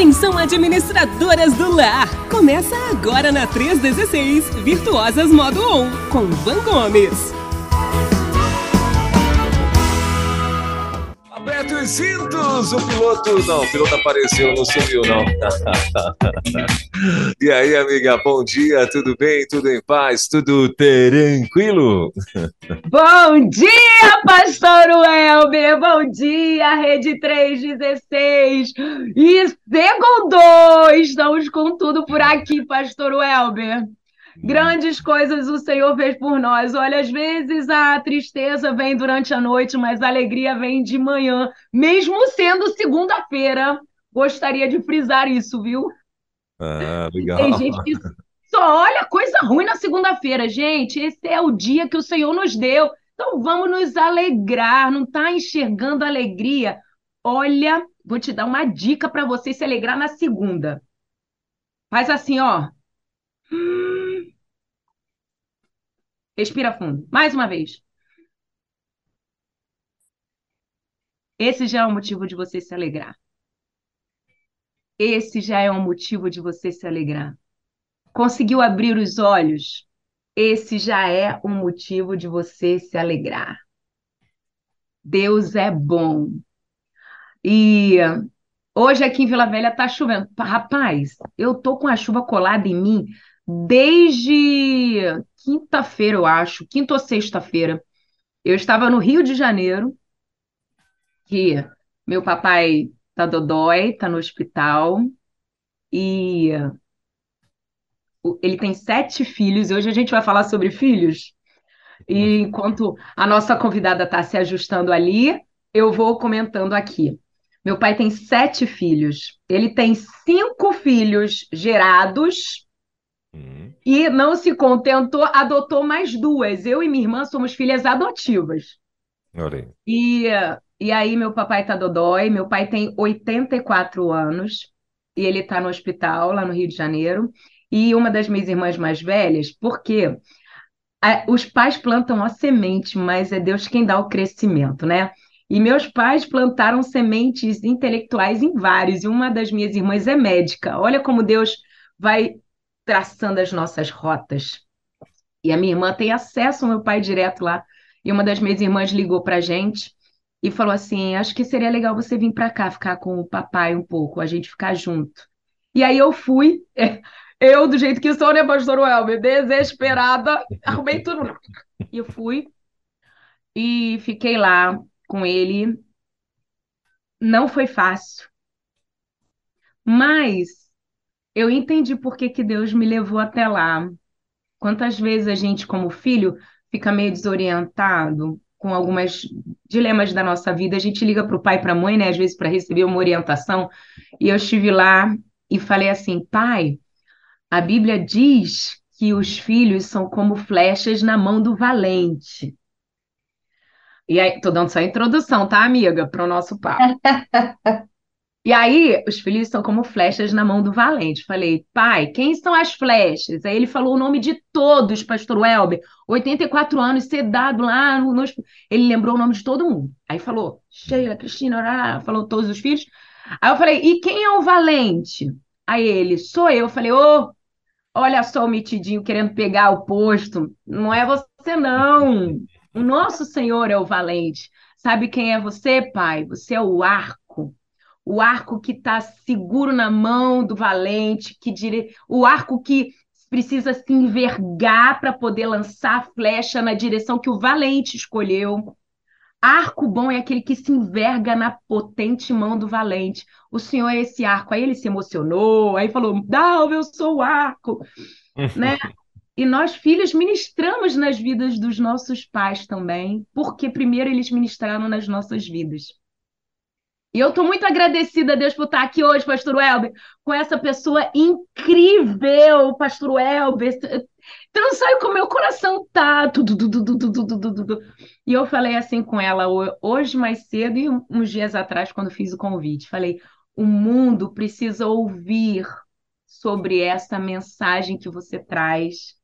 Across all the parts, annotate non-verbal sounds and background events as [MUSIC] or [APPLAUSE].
Atenção administradoras do lar! Começa agora na 316 Virtuosas Modo 1 com Van Gomes. Os cintos! O piloto. Não, o piloto apareceu, não sumiu, não. [LAUGHS] e aí, amiga, bom dia, tudo bem? Tudo em paz? Tudo tranquilo? [LAUGHS] Bom dia, Pastor Welber! Bom dia, Rede 316! E segundo! Estamos com tudo por aqui, Pastor Welber. Grandes coisas o Senhor fez por nós. Olha, às vezes a tristeza vem durante a noite, mas a alegria vem de manhã, mesmo sendo segunda-feira. Gostaria de frisar isso, viu? Ah, legal. Tem gente que só olha coisa ruim na segunda-feira. Gente, esse é o dia que o Senhor nos deu. Então vamos nos alegrar. Não está enxergando alegria? Olha, vou te dar uma dica para você se alegrar na segunda. Faz assim, ó. Respira fundo. Mais uma vez. Esse já é um motivo de você se alegrar. Esse já é um motivo de você se alegrar. Conseguiu abrir os olhos? Esse já é um motivo de você se alegrar. Deus é bom. E hoje aqui em Vila Velha tá chovendo. Rapaz, eu tô com a chuva colada em mim desde quinta-feira, eu acho, quinta ou sexta-feira. Eu estava no Rio de Janeiro, que meu papai tá dodói, tá no hospital, e ele tem sete filhos, e hoje a gente vai falar sobre filhos. E enquanto a nossa convidada está se ajustando ali, eu vou comentando aqui. Meu pai tem sete filhos. Ele tem cinco filhos gerados Hum, e não se contentou, adotou mais duas. Eu e minha irmã somos filhas adotivas. E, e aí, meu papai tá dodói. Meu pai tem 84 anos e ele tá no hospital lá no Rio de Janeiro. E uma das minhas irmãs mais velhas, porque a- os pais plantam a semente, mas é Deus quem dá o crescimento, né? E meus pais plantaram sementes intelectuais em vários, e uma das minhas irmãs é médica. Olha como Deus vai traçando as nossas rotas. E a minha irmã tem acesso ao meu pai direto lá. E uma das minhas irmãs ligou pra gente e falou assim: Acho que seria legal você vir pra cá ficar com o papai um pouco, a gente ficar junto. E aí eu fui, [LAUGHS] eu do jeito que sou, né, pastor Welber, desesperada, arrumei tudo. E eu fui e fiquei lá com ele. Não foi fácil, mas eu entendi por que que Deus me levou até lá. Quantas vezes a gente, como filho, fica meio desorientado com algumas dilemas da nossa vida, a gente liga para o pai e para a mãe, né, às vezes para receber uma orientação, e eu estive lá e falei assim, pai, a Bíblia diz que os filhos são como flechas na mão do valente. E aí, tô dando só a introdução, tá, amiga, para o nosso papo. [LAUGHS] E aí, os filhos são como flechas na mão do valente. Falei, pai, quem são as flechas? Aí ele falou o nome de todos, pastor Welber. 84 anos, sedado lá no, no... Ele lembrou o nome de todo mundo. Aí falou, Sheila, Cristina, orá, falou todos os filhos. Aí eu falei, e quem é o valente? Aí ele, sou eu. Eu falei, ô, olha só o metidinho querendo pegar o posto. Não é você, não. O nosso Senhor é o valente. Sabe quem é você, pai? Você é o arco o arco que está seguro na mão do valente, que dire... o arco que precisa se envergar para poder lançar a flecha na direção que o valente escolheu. Arco bom é aquele que se enverga na potente mão do valente. O Senhor é esse arco. Aí ele se emocionou, aí falou: Não, eu sou o arco, né? E nós, filhos, ministramos nas vidas dos nossos pais também, porque primeiro eles ministraram nas nossas vidas. E eu estou muito agradecida a Deus por estar aqui hoje, Pastor Welber, com essa pessoa incrível, Pastor Welber. Tu não sabe como meu coração tá. E eu falei assim com ela hoje mais cedo e uns dias atrás, quando fiz o convite. Falei: o mundo precisa ouvir sobre essa mensagem que você traz.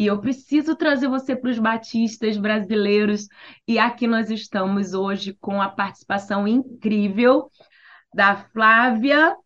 E eu preciso trazer você para os batistas brasileiros. E aqui nós estamos hoje com a participação incrível da Flávia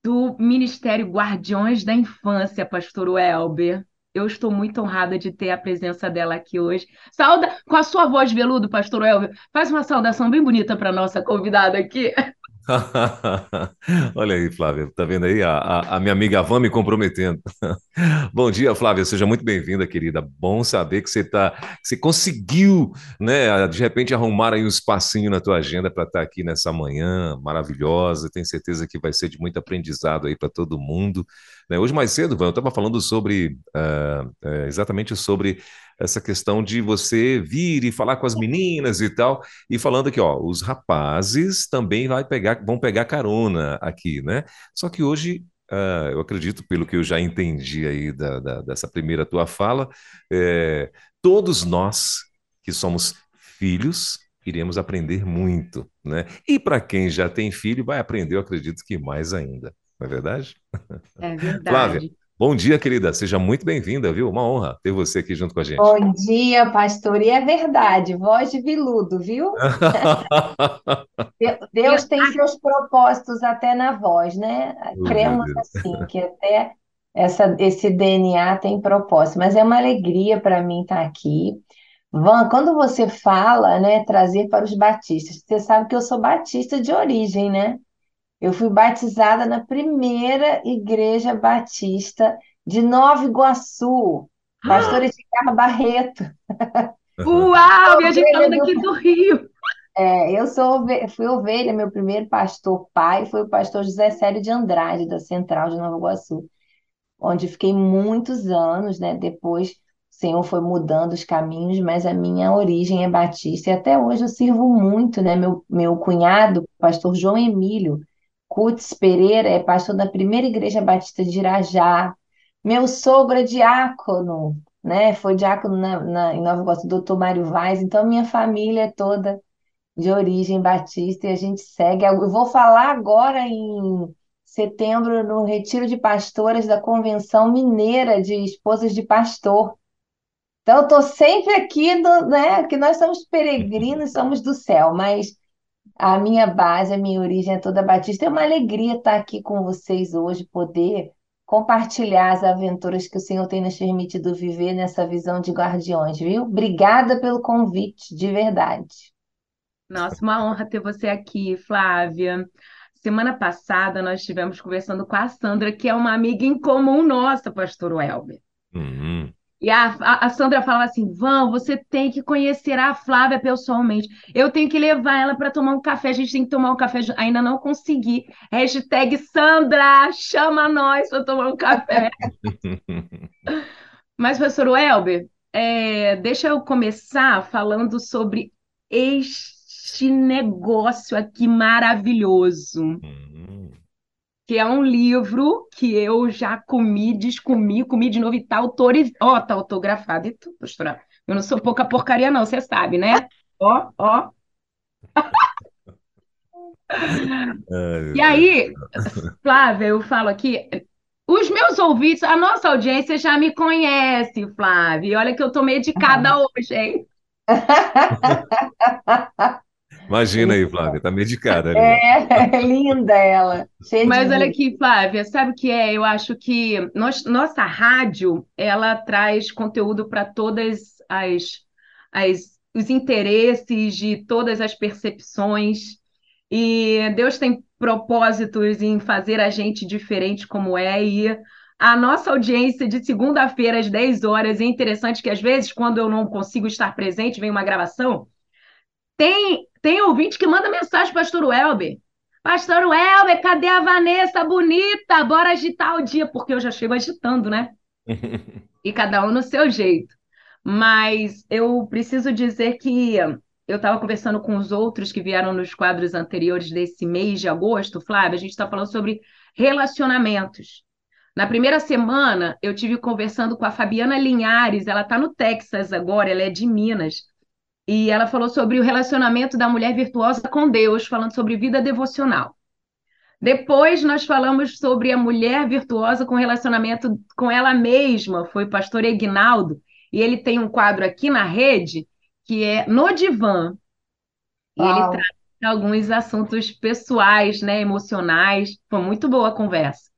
do Ministério Guardiões da Infância, pastor Welber. Eu estou muito honrada de ter a presença dela aqui hoje. Sauda com a sua voz veludo, pastor Welber. Faz uma saudação bem bonita para nossa convidada aqui. [LAUGHS] [LAUGHS] Olha aí, Flávia, tá vendo aí a, a, a minha amiga Van me comprometendo. [LAUGHS] Bom dia, Flávia, seja muito bem-vinda, querida. Bom saber que você tá, que você conseguiu, né, de repente arrumar aí um espacinho na tua agenda para estar tá aqui nessa manhã maravilhosa. Tenho certeza que vai ser de muito aprendizado aí para todo mundo. Né? Hoje mais cedo, Van, eu estava falando sobre uh, uh, exatamente sobre essa questão de você vir e falar com as meninas e tal, e falando aqui, ó, os rapazes também vai pegar, vão pegar carona aqui, né? Só que hoje Uh, eu acredito, pelo que eu já entendi aí da, da, dessa primeira tua fala, é, todos nós que somos filhos iremos aprender muito, né? E para quem já tem filho, vai aprender, eu acredito que mais ainda, não é verdade? É [LAUGHS] verdade. Flávia, Bom dia, querida. Seja muito bem-vinda, viu? Uma honra ter você aqui junto com a gente. Bom dia, pastor. E é verdade, voz de viludo, viu? [LAUGHS] Deus tem seus propósitos até na voz, né? Cremos assim, que até essa, esse DNA tem propósito. Mas é uma alegria para mim estar aqui. Van, quando você fala, né, trazer para os batistas, você sabe que eu sou batista de origem, né? Eu fui batizada na primeira igreja batista de Nova Iguaçu, pastora Edgar Barreto. Uau, minha gente falando aqui do Rio. É, eu sou, fui ovelha, meu primeiro pastor pai foi o pastor José Célio de Andrade, da Central de Nova Iguaçu, onde fiquei muitos anos, né? Depois o Senhor foi mudando os caminhos, mas a minha origem é batista e até hoje eu sirvo muito, né? Meu, meu cunhado, pastor João Emílio, Cutes Pereira é pastor da primeira igreja batista de Irajá. Meu sogro é diácono, né? Foi diácono na, na, em Nova Iguaçu, doutor Mário Vaz. Então, minha família é toda de origem batista e a gente segue. Eu vou falar agora em setembro no Retiro de Pastoras da Convenção Mineira de Esposas de Pastor. Então, eu estou sempre aqui, no, né? Que nós somos peregrinos, somos do céu, mas a minha base, a minha origem é toda batista. É uma alegria estar aqui com vocês hoje, poder compartilhar as aventuras que o Senhor tem nos permitido viver nessa visão de guardiões, viu? Obrigada pelo convite, de verdade. Nossa, uma honra ter você aqui, Flávia. Semana passada nós estivemos conversando com a Sandra, que é uma amiga em comum nossa, pastor Welber. Uhum. E a, a, a Sandra falava assim: Vão, você tem que conhecer a Flávia pessoalmente. Eu tenho que levar ela para tomar um café. A gente tem que tomar um café. Ainda não consegui. Hashtag Sandra, chama nós para tomar um café. [LAUGHS] Mas, professor Welber, é, deixa eu começar falando sobre este negócio aqui maravilhoso. Uhum que é um livro que eu já comi, descomi, comi de novo e tá autorizado. Ó, oh, tá autografado e tudo, pastora. Eu não sou pouca porcaria, não, você sabe, né? [LAUGHS] Ó, ó. E aí, Flávia, eu falo aqui, os meus ouvintes, a nossa audiência já me conhece, Flávia. E olha que eu tô medicada hoje, hein? [LAUGHS] Imagina aí, Flávia, tá medicada ali. É, [LAUGHS] linda ela. Mas olha aqui, Flávia, sabe o que é? Eu acho que nós, nossa rádio, ela traz conteúdo para todas as, as os interesses de todas as percepções. E Deus tem propósitos em fazer a gente diferente como é e a nossa audiência de segunda-feira às 10 horas é interessante que às vezes quando eu não consigo estar presente, vem uma gravação, tem, tem ouvinte que manda mensagem, pastor Welber. Pastor Welber, cadê a Vanessa bonita? Bora agitar o dia, porque eu já chego agitando, né? [LAUGHS] e cada um no seu jeito. Mas eu preciso dizer que eu estava conversando com os outros que vieram nos quadros anteriores desse mês de agosto, Flávia, a gente está falando sobre relacionamentos. Na primeira semana, eu tive conversando com a Fabiana Linhares, ela está no Texas agora, ela é de Minas e ela falou sobre o relacionamento da mulher virtuosa com Deus, falando sobre vida devocional. Depois nós falamos sobre a mulher virtuosa com relacionamento com ela mesma, foi o pastor Egnaldo, e ele tem um quadro aqui na rede que é No Divã. E ele, tra alguns assuntos pessoais, né, emocionais. Foi muito boa a conversa.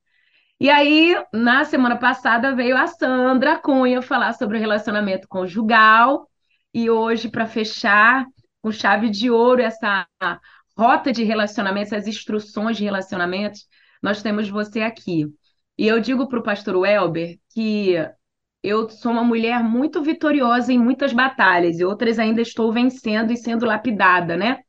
E aí, na semana passada, veio a Sandra Cunha falar sobre o relacionamento conjugal. E hoje, para fechar com chave de ouro essa rota de relacionamentos, as instruções de relacionamentos, nós temos você aqui. E eu digo para o pastor Welber que eu sou uma mulher muito vitoriosa em muitas batalhas, e outras ainda estou vencendo e sendo lapidada, né?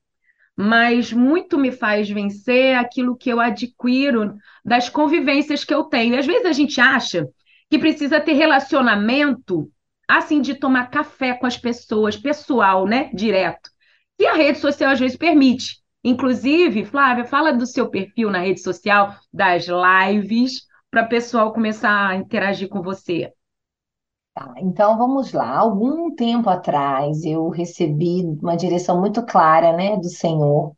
Mas muito me faz vencer aquilo que eu adquiro das convivências que eu tenho. E às vezes a gente acha que precisa ter relacionamento assim de tomar café com as pessoas, pessoal, né? Direto. E a rede social às vezes permite. Inclusive, Flávia, fala do seu perfil na rede social, das lives, para o pessoal começar a interagir com você. Tá, então vamos lá. Algum tempo atrás eu recebi uma direção muito clara, né, do Senhor,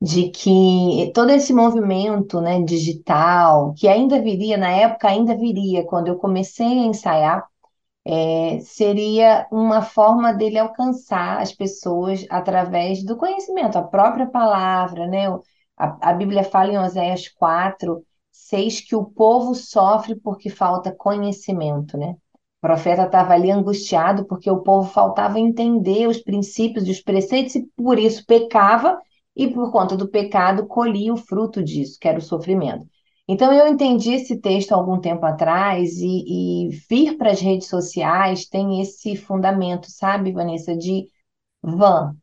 de que todo esse movimento, né, digital, que ainda viria, na época ainda viria, quando eu comecei a ensaiar, é, seria uma forma dele alcançar as pessoas através do conhecimento, a própria palavra, né? A, a Bíblia fala em Oséias 4, 6 que o povo sofre porque falta conhecimento, né? O profeta estava ali angustiado porque o povo faltava entender os princípios e os preceitos e por isso pecava e por conta do pecado colhia o fruto disso, que era o sofrimento. Então eu entendi esse texto há algum tempo atrás e, e vir para as redes sociais tem esse fundamento, sabe, Vanessa, de van,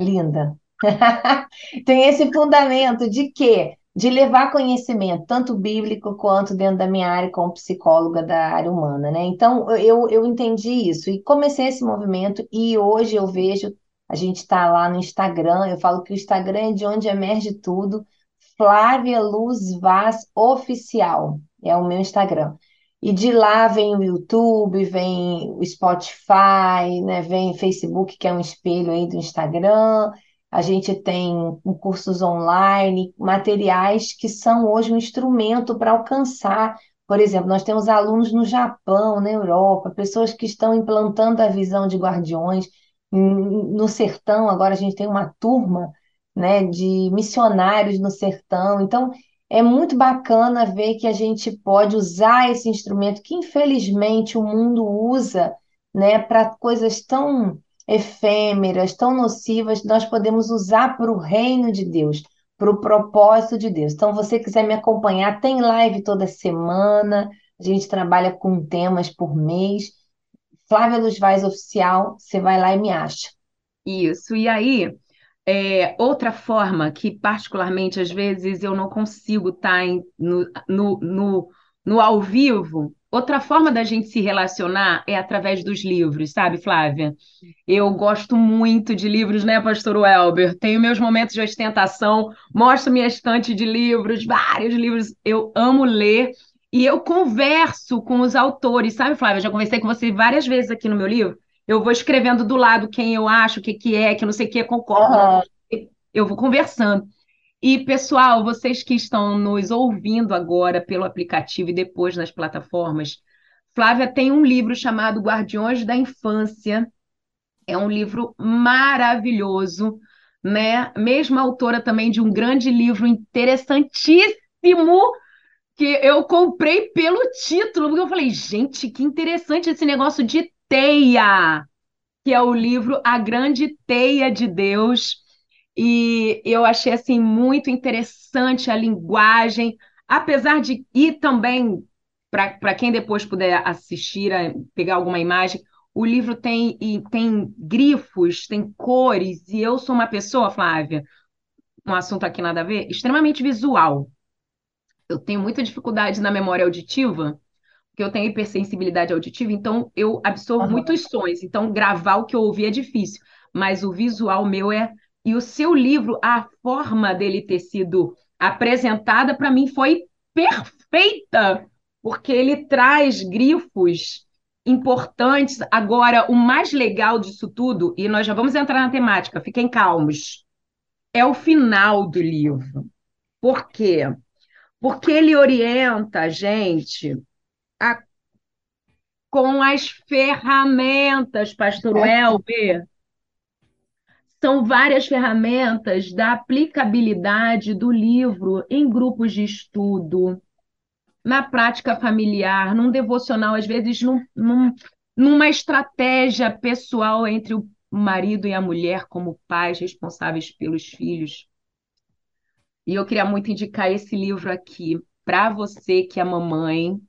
linda. [LAUGHS] tem esse fundamento de quê? de levar conhecimento, tanto bíblico quanto dentro da minha área como psicóloga da área humana, né? Então, eu, eu entendi isso e comecei esse movimento e hoje eu vejo, a gente está lá no Instagram, eu falo que o Instagram é de onde emerge tudo, Flávia Luz Vaz Oficial, é o meu Instagram. E de lá vem o YouTube, vem o Spotify, né? Vem Facebook, que é um espelho aí do Instagram, a gente tem cursos online, materiais que são hoje um instrumento para alcançar. Por exemplo, nós temos alunos no Japão, na Europa, pessoas que estão implantando a visão de guardiões. No sertão, agora a gente tem uma turma né, de missionários no sertão. Então, é muito bacana ver que a gente pode usar esse instrumento que, infelizmente, o mundo usa né, para coisas tão efêmeras, tão nocivas, nós podemos usar para o reino de Deus, para o propósito de Deus. Então, você quiser me acompanhar, tem live toda semana, a gente trabalha com temas por mês. Flávia Luz Vaz Oficial, você vai lá e me acha. Isso, e aí, é, outra forma que, particularmente, às vezes eu não consigo estar em, no, no, no, no ao vivo, Outra forma da gente se relacionar é através dos livros, sabe, Flávia? Eu gosto muito de livros, né, pastor Welber? Tenho meus momentos de ostentação, mostro minha estante de livros, vários livros. Eu amo ler e eu converso com os autores, sabe, Flávia? Já conversei com você várias vezes aqui no meu livro. Eu vou escrevendo do lado quem eu acho, o que, que é, que não sei o que, concordo. Uhum. Eu vou conversando. E, pessoal, vocês que estão nos ouvindo agora pelo aplicativo e depois nas plataformas, Flávia tem um livro chamado Guardiões da Infância. É um livro maravilhoso, né? Mesma autora também de um grande livro interessantíssimo que eu comprei pelo título, porque eu falei, gente, que interessante esse negócio de teia, que é o livro A Grande Teia de Deus e eu achei assim muito interessante a linguagem, apesar de e também para quem depois puder assistir, pegar alguma imagem, o livro tem e tem grifos, tem cores, e eu sou uma pessoa, Flávia, um assunto aqui nada a ver, extremamente visual. Eu tenho muita dificuldade na memória auditiva, porque eu tenho hipersensibilidade auditiva, então eu absorvo uhum. muitos sons, então gravar o que eu ouvi é difícil, mas o visual meu é e o seu livro, a forma dele ter sido apresentada, para mim, foi perfeita, porque ele traz grifos importantes. Agora, o mais legal disso tudo, e nós já vamos entrar na temática, fiquem calmos, é o final do livro. Por quê? Porque ele orienta a gente a, com as ferramentas, pastor é. Elber, são várias ferramentas da aplicabilidade do livro em grupos de estudo, na prática familiar, num devocional, às vezes num, num, numa estratégia pessoal entre o marido e a mulher como pais responsáveis pelos filhos. E eu queria muito indicar esse livro aqui para você que é mamãe,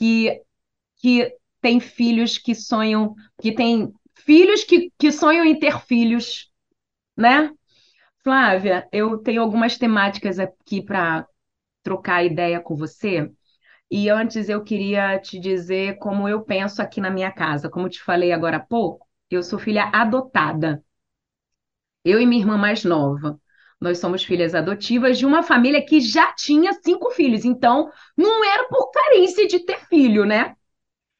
que, que tem filhos que sonham, que tem filhos que, que sonham em ter filhos, né? Flávia, eu tenho algumas temáticas aqui para trocar ideia com você. E antes eu queria te dizer como eu penso aqui na minha casa. Como te falei agora há pouco, eu sou filha adotada. Eu e minha irmã mais nova. Nós somos filhas adotivas de uma família que já tinha cinco filhos. Então, não era por carência de ter filho, né?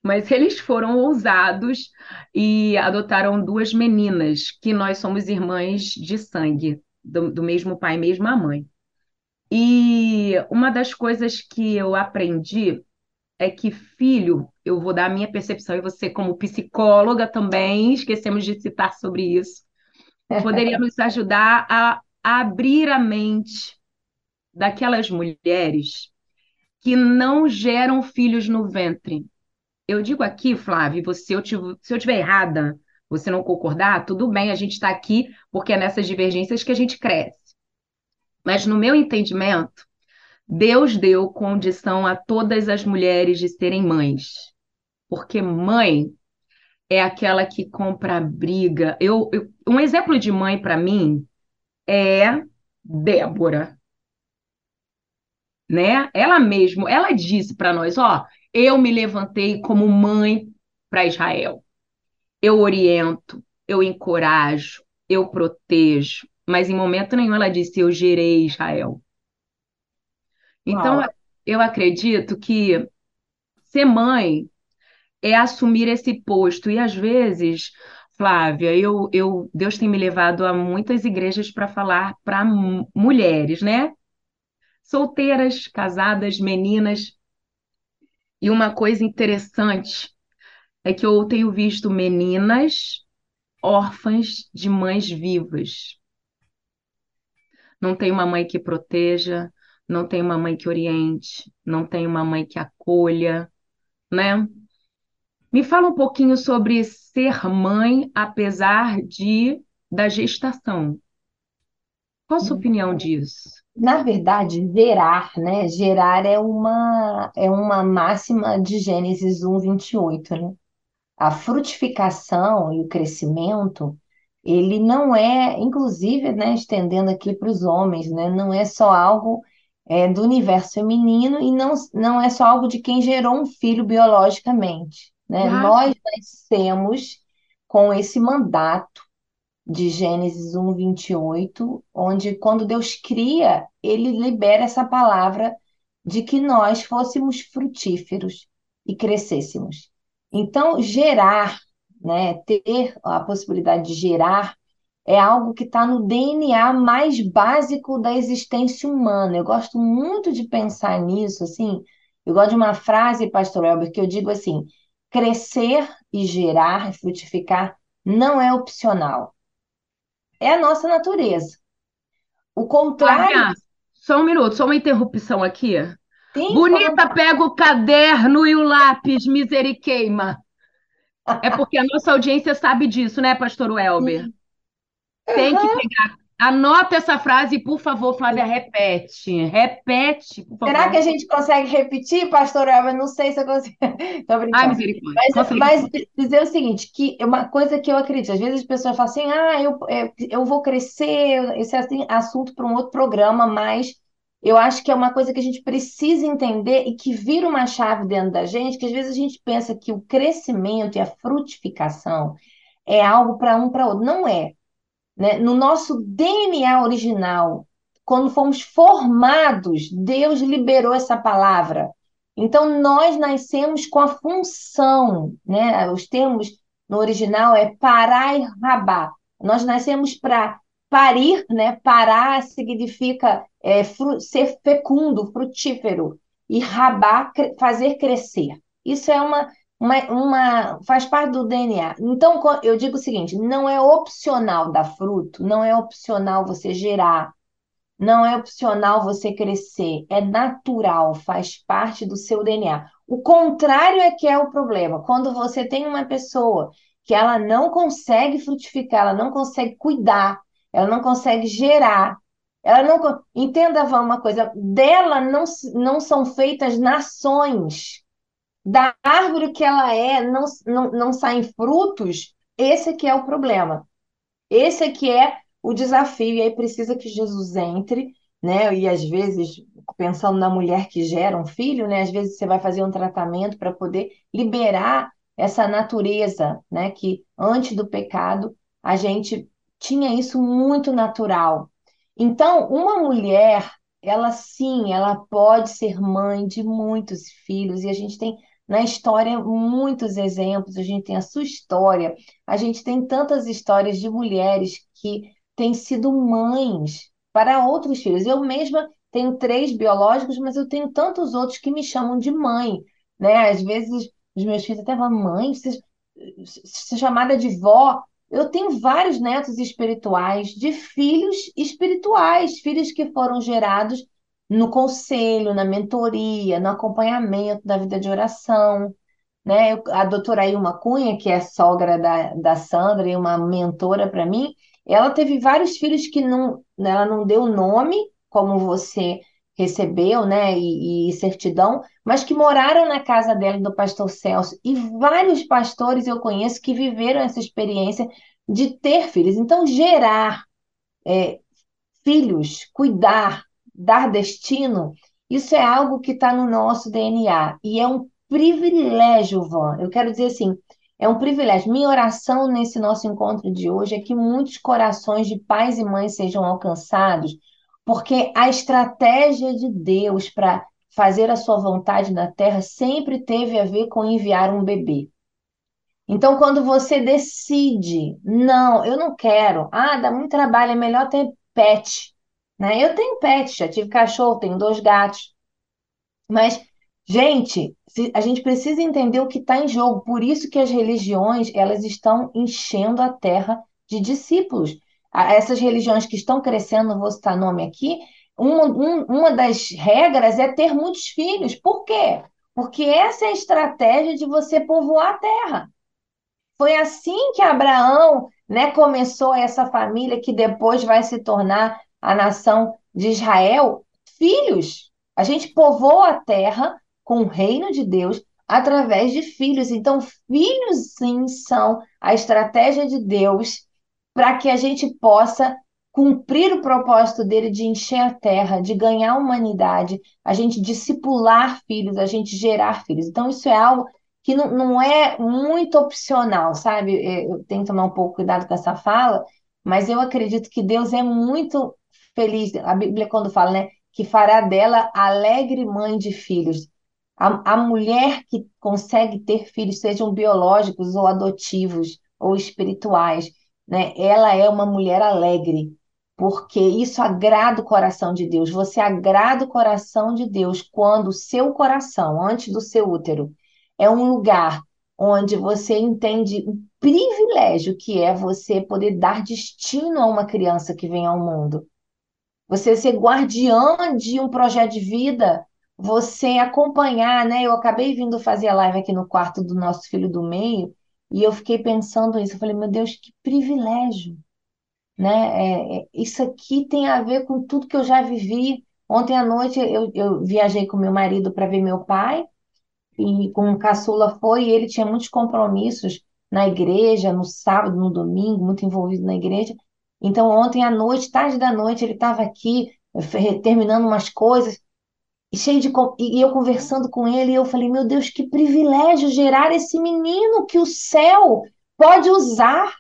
Mas eles foram ousados e adotaram duas meninas, que nós somos irmãs de sangue, do, do mesmo pai e mesma mãe. E uma das coisas que eu aprendi é que filho, eu vou dar a minha percepção, e você, como psicóloga também, esquecemos de citar sobre isso, [LAUGHS] poderia nos ajudar a abrir a mente daquelas mulheres que não geram filhos no ventre. Eu digo aqui, Flávio, você, eu se eu estiver errada, você não concordar, tudo bem, a gente está aqui porque é nessas divergências que a gente cresce. Mas no meu entendimento, Deus deu condição a todas as mulheres de serem mães. Porque mãe é aquela que compra briga. Eu, eu um exemplo de mãe para mim é Débora. Né? Ela mesmo, ela disse para nós, ó, eu me levantei como mãe para Israel. Eu oriento, eu encorajo, eu protejo, mas em momento nenhum ela disse eu gerei Israel. Então, Uau. eu acredito que ser mãe é assumir esse posto. E às vezes, Flávia, eu, eu, Deus tem me levado a muitas igrejas para falar para mulheres, né? Solteiras, casadas, meninas. E uma coisa interessante é que eu tenho visto meninas órfãs de mães vivas não tem uma mãe que proteja, não tem uma mãe que oriente, não tem uma mãe que acolha, né? Me fala um pouquinho sobre ser mãe apesar de da gestação. Qual a sua opinião disso? Na verdade, gerar, né? Gerar é uma é uma máxima de Gênesis 1, 28, né? A frutificação e o crescimento ele não é, inclusive, né, estendendo aqui para os homens, né, não é só algo é, do universo feminino e não, não é só algo de quem gerou um filho biologicamente. Né? Nós nascemos com esse mandato de Gênesis 1, 28, onde quando Deus cria, ele libera essa palavra de que nós fôssemos frutíferos e crescêssemos. Então, gerar né? Ter a possibilidade de gerar é algo que está no DNA mais básico da existência humana. Eu gosto muito de pensar nisso, assim. Eu gosto de uma frase, Pastor Elber, que eu digo assim: crescer e gerar, frutificar, não é opcional. É a nossa natureza. O contrário. só um minuto, só uma interrupção aqui. Sim, Bonita, pega o caderno e o lápis, miseriqueima. É porque a nossa audiência sabe disso, né, pastor Welber? Tem que pegar. Anota essa frase, por favor, Flávia, repete. Repete, por favor. Será que a gente consegue repetir, pastor Elber? Não sei se eu consigo. [LAUGHS] Estou brincando. Ai, misericórdia. Mas, mas, dizer o seguinte, que uma coisa que eu acredito, às vezes as pessoas falam assim, ah, eu, é, eu vou crescer, esse é assim, assunto para um outro programa, mas eu acho que é uma coisa que a gente precisa entender e que vira uma chave dentro da gente, que às vezes a gente pensa que o crescimento e a frutificação é algo para um para outro. Não é. Né? No nosso DNA original, quando fomos formados, Deus liberou essa palavra. Então, nós nascemos com a função, né? Os termos no original é parar e rabar. Nós nascemos para parir, né? Parar significa é, ser fecundo, frutífero, e rabar, fazer crescer. Isso é uma uma, uma, faz parte do DNA. Então, eu digo o seguinte: não é opcional dar fruto, não é opcional você gerar, não é opcional você crescer, é natural, faz parte do seu DNA. O contrário é que é o problema. Quando você tem uma pessoa que ela não consegue frutificar, ela não consegue cuidar, ela não consegue gerar, ela não entenda uma coisa, dela não, não são feitas nações. Da árvore que ela é, não, não, não saem frutos, esse aqui é o problema. Esse aqui é o desafio, e aí precisa que Jesus entre, né? E às vezes, pensando na mulher que gera um filho, né? Às vezes você vai fazer um tratamento para poder liberar essa natureza, né? Que antes do pecado a gente tinha isso muito natural. Então, uma mulher, ela sim, ela pode ser mãe de muitos filhos, e a gente tem na história muitos exemplos, a gente tem a sua história, a gente tem tantas histórias de mulheres que têm sido mães para outros filhos. Eu mesma tenho três biológicos, mas eu tenho tantos outros que me chamam de mãe, né? Às vezes os meus filhos até falam, mãe, você, você é chamada de vó. Eu tenho vários netos espirituais, de filhos espirituais, filhos que foram gerados no conselho, na mentoria, no acompanhamento da vida de oração. Né? a doutora Ilma Cunha, que é sogra da, da Sandra e uma mentora para mim, ela teve vários filhos que não, ela não deu nome, como você recebeu, né, e, e, certidão, mas que moraram na casa dela do pastor Celso. E vários pastores eu conheço que viveram essa experiência de ter filhos. Então, gerar é, filhos, cuidar, dar destino, isso é algo que está no nosso DNA. E é um privilégio, Van. Eu quero dizer assim, é um privilégio. Minha oração nesse nosso encontro de hoje é que muitos corações de pais e mães sejam alcançados, porque a estratégia de Deus para fazer a sua vontade na terra sempre teve a ver com enviar um bebê. Então, quando você decide, não, eu não quero, ah, dá muito trabalho, é melhor ter pet. Né? Eu tenho pet, já tive cachorro, tenho dois gatos. Mas Gente, a gente precisa entender o que está em jogo. Por isso que as religiões elas estão enchendo a terra de discípulos. Essas religiões que estão crescendo, vou citar nome aqui, uma, um, uma das regras é ter muitos filhos. Por quê? Porque essa é a estratégia de você povoar a terra. Foi assim que Abraão né, começou essa família que depois vai se tornar a nação de Israel. Filhos. A gente povoa a terra com o reino de Deus através de filhos. Então, filhos sim são a estratégia de Deus para que a gente possa cumprir o propósito dele de encher a terra, de ganhar a humanidade, a gente discipular filhos, a gente gerar filhos. Então, isso é algo que não, não é muito opcional, sabe? É, eu tenho que tomar um pouco cuidado com essa fala, mas eu acredito que Deus é muito feliz. A Bíblia, quando fala, né, que fará dela alegre mãe de filhos. A, a mulher que consegue ter filhos, sejam biológicos ou adotivos ou espirituais, né? Ela é uma mulher alegre, porque isso agrada o coração de Deus. Você agrada o coração de Deus quando o seu coração, antes do seu útero, é um lugar onde você entende o privilégio que é você poder dar destino a uma criança que vem ao mundo. Você ser guardiã de um projeto de vida você acompanhar, né? Eu acabei vindo fazer a live aqui no quarto do nosso filho do meio e eu fiquei pensando isso. Eu falei, meu Deus, que privilégio, né? É, é, isso aqui tem a ver com tudo que eu já vivi. Ontem à noite eu, eu viajei com meu marido para ver meu pai e com o caçula foi e ele tinha muitos compromissos na igreja, no sábado, no domingo, muito envolvido na igreja. Então, ontem à noite, tarde da noite, ele estava aqui terminando umas coisas e cheio de e eu conversando com ele, eu falei, meu Deus, que privilégio gerar esse menino que o céu pode usar,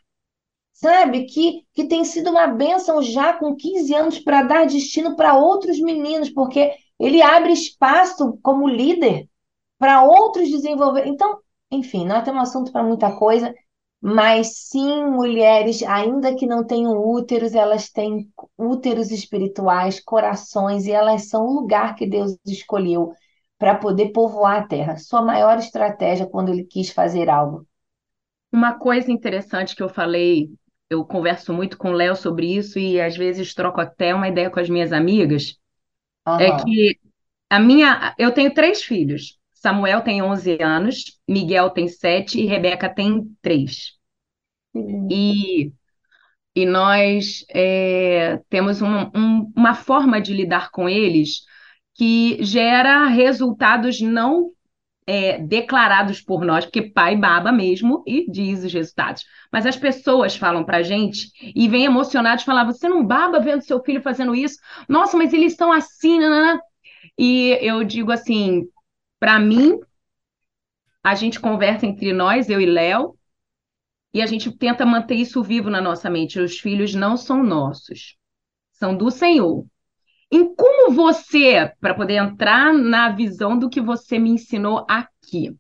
sabe? Que, que tem sido uma bênção já com 15 anos para dar destino para outros meninos, porque ele abre espaço como líder para outros desenvolver. Então, enfim, nós temos assunto para muita coisa. Mas sim, mulheres, ainda que não tenham úteros, elas têm úteros espirituais, corações, e elas são o lugar que Deus escolheu para poder povoar a terra? Sua maior estratégia quando ele quis fazer algo? Uma coisa interessante que eu falei, eu converso muito com o Léo sobre isso e às vezes troco até uma ideia com as minhas amigas, é Aham. que a minha, eu tenho três filhos. Samuel tem 11 anos, Miguel tem 7 e Rebeca tem 3. Que lindo. E, e nós é, temos um- um- uma forma de lidar com eles que gera resultados não é, declarados por nós, porque pai baba mesmo e diz os resultados. Mas as pessoas falam pra gente e vêm emocionados falar: você não baba vendo seu filho fazendo isso? Nossa, mas eles estão assim, né? E eu digo assim, pra mim, a gente conversa entre nós, eu e Léo, e a gente tenta manter isso vivo na nossa mente. Os filhos não são nossos, são do Senhor. Em como você, para poder entrar na visão do que você me ensinou aqui,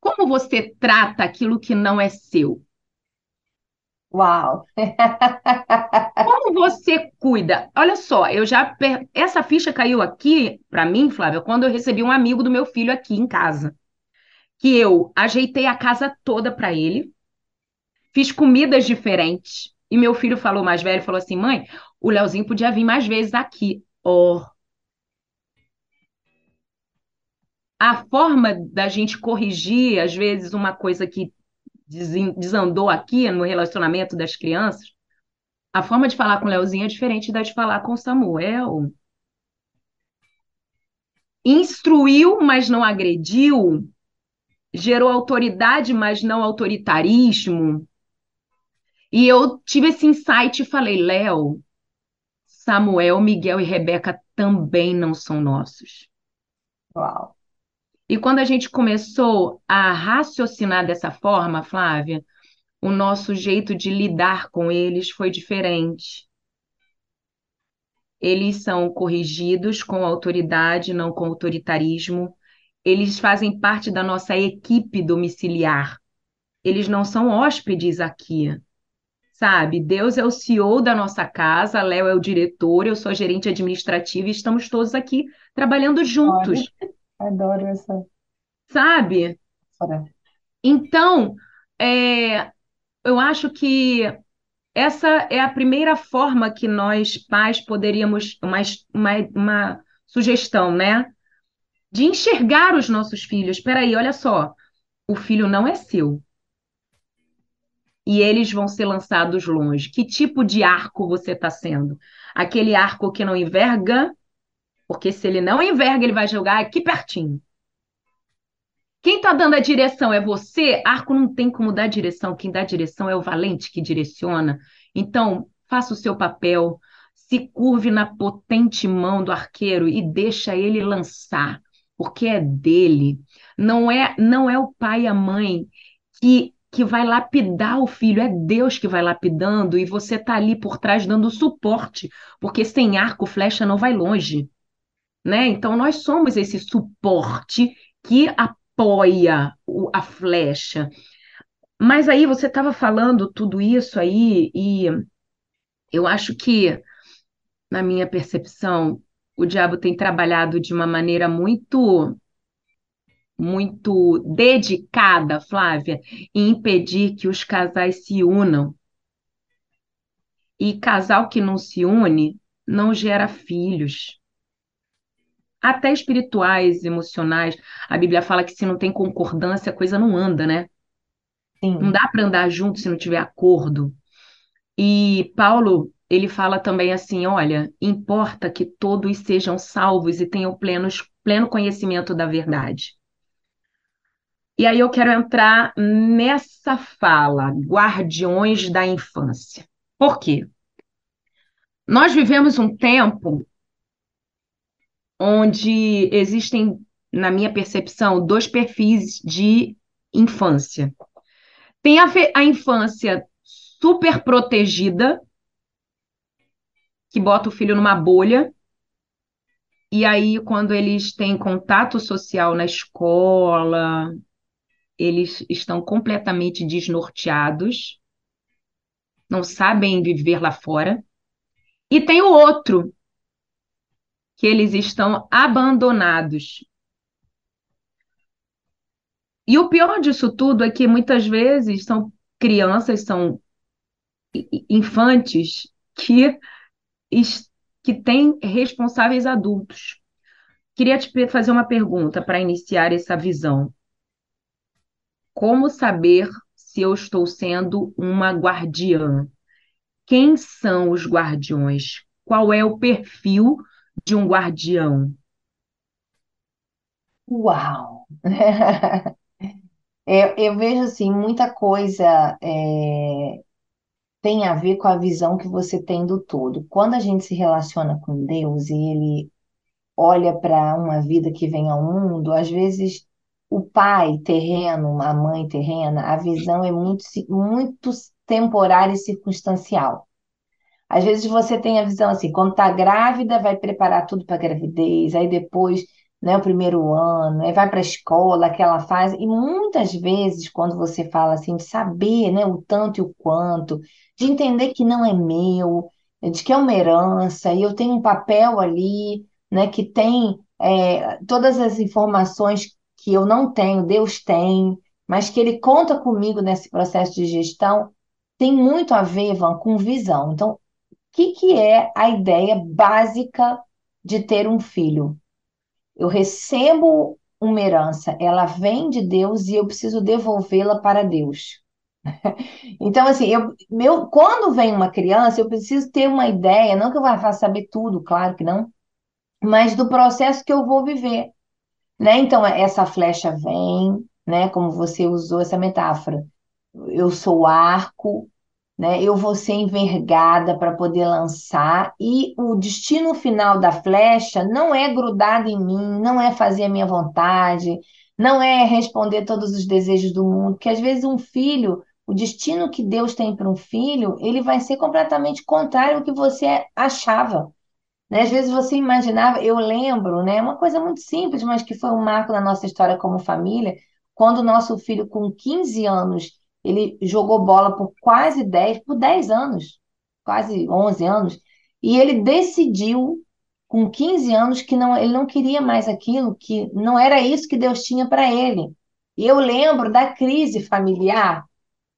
como você trata aquilo que não é seu? Uau! [LAUGHS] Como você cuida? Olha só, eu já per- essa ficha caiu aqui para mim, Flávia, quando eu recebi um amigo do meu filho aqui em casa, que eu ajeitei a casa toda para ele, fiz comidas diferentes, e meu filho falou mais velho, falou assim: "Mãe, o Leozinho podia vir mais vezes aqui". Oh, a forma da gente corrigir, às vezes, uma coisa que desandou aqui no relacionamento das crianças, a forma de falar com o Leozinho é diferente da de falar com o Samuel. Instruiu, mas não agrediu, gerou autoridade, mas não autoritarismo. E eu tive esse insight e falei, Léo, Samuel, Miguel e Rebeca também não são nossos. Uau! E quando a gente começou a raciocinar dessa forma, Flávia, o nosso jeito de lidar com eles foi diferente. Eles são corrigidos com autoridade, não com autoritarismo. Eles fazem parte da nossa equipe domiciliar. Eles não são hóspedes aqui, sabe? Deus é o CEO da nossa casa, Léo é o diretor, eu sou gerente administrativa e estamos todos aqui trabalhando Olha, juntos, adoro essa sabe? Então, é, eu acho que essa é a primeira forma que nós, pais, poderíamos, uma, uma, uma sugestão, né? De enxergar os nossos filhos. Espera aí, olha só, o filho não é seu. E eles vão ser lançados longe. Que tipo de arco você está sendo? Aquele arco que não enverga, porque se ele não enverga, ele vai jogar aqui pertinho. Quem está dando a direção é você? Arco não tem como dar direção. Quem dá direção é o valente que direciona. Então, faça o seu papel, se curve na potente mão do arqueiro e deixa ele lançar, porque é dele. Não é, não é o pai e a mãe que que vai lapidar o filho, é Deus que vai lapidando e você está ali por trás dando suporte, porque sem arco, flecha não vai longe, né? Então nós somos esse suporte que apoia o- a flecha. Mas aí você estava falando tudo isso aí e eu acho que, na minha percepção, o diabo tem trabalhado de uma maneira muito muito dedicada, Flávia, em impedir que os casais se unam. E casal que não se une não gera filhos, até espirituais, emocionais. A Bíblia fala que se não tem concordância, a coisa não anda, né? Não Sim, dá para andar junto se não tiver acordo. E Paulo, ele fala também assim: olha, importa que todos sejam salvos e tenham plenos, pleno conhecimento da verdade. E aí eu quero entrar nessa fala, guardiões da infância. Por quê? Nós vivemos um tempo onde existem, na minha percepção, dois perfis de infância. Tem a, a infância super protegida, que bota o filho numa bolha, e aí, quando eles têm contato social na escola, eles estão completamente desnorteados, não sabem viver lá fora. E tem o outro, que eles estão abandonados. E o pior disso tudo é que muitas vezes são crianças, são infantes que, que têm responsáveis adultos. Queria te fazer uma pergunta para iniciar essa visão. Como saber se eu estou sendo uma guardiã? Quem são os guardiões? Qual é o perfil de um guardião? Uau! eu, [LAUGHS] eu, vejo assim, muita coisa é, tem a ver com a visão que você tem do todo. Quando a gente se relaciona com Deus e Ele olha para uma vida que vem ao mundo, às vezes o pai terreno, a mãe terrena, a visão é muito, muito temporária e circunstancial. Às vezes você tem a visão assim, quando está grávida, vai preparar tudo para a gravidez, aí depois, né, o primeiro ano, aí vai para a escola, aquela fase, e muitas vezes, quando você fala assim, de saber, né, o tanto e o quanto, de entender que não é meu, de que é uma herança, e eu tenho um papel ali, né, que tem é, todas as informações que eu não tenho, Deus tem, mas que Ele conta comigo nesse processo de gestão, tem muito a ver, Ivan, com visão. Então, que, que é a ideia básica de ter um filho? Eu recebo uma herança, ela vem de Deus e eu preciso devolvê-la para Deus. [LAUGHS] Então, assim, eu, meu, quando vem uma criança, eu preciso ter uma ideia, não que eu vá saber tudo, claro que não, mas do processo que eu vou viver. Né? Então, essa flecha vem, né? Como você usou essa metáfora. Eu sou arco, né? Eu vou ser envergada para poder lançar, e o destino final da flecha não é grudado em mim, não é fazer a minha vontade, não é responder todos os desejos do mundo, porque às vezes um filho, o destino que Deus tem para um filho, ele vai ser completamente contrário ao que você achava. Né? Às vezes você imaginava, eu lembro, né, uma coisa muito simples, mas que foi um marco na nossa história como família, quando o nosso filho, com 15 anos, ele jogou bola por quase 10, por 10 anos, quase 11 anos, e ele decidiu, com 15 anos, que não, ele não queria mais aquilo, que não era isso que Deus tinha para ele. E eu lembro da crise familiar,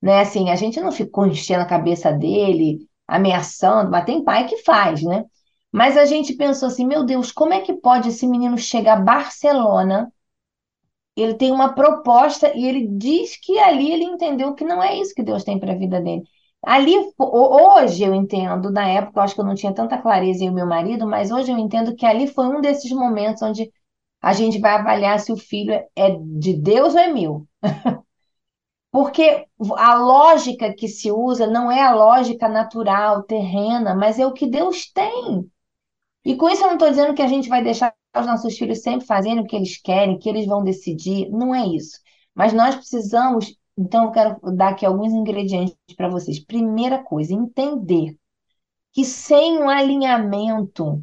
né? Assim, a gente não ficou enchendo a cabeça dele, ameaçando, mas tem pai que faz, né? Mas a gente pensou assim, meu Deus, como é que pode esse menino chegar a Barcelona? Ele tem uma proposta e ele diz que ali ele entendeu que não é isso que Deus tem para a vida dele. Ali, hoje eu entendo, na época eu acho que eu não tinha tanta clareza em meu marido, mas hoje eu entendo que ali foi um desses momentos onde a gente vai avaliar se o filho é de Deus ou é meu. [LAUGHS] Porque a lógica que se usa não é a lógica natural, terrena, mas é o que Deus tem. E com isso eu não estou dizendo que a gente vai deixar os nossos filhos sempre fazendo o que eles querem, que eles vão decidir. Não é isso. Mas nós precisamos. Então, eu quero dar aqui alguns ingredientes para vocês. Primeira coisa, entender que sem um alinhamento,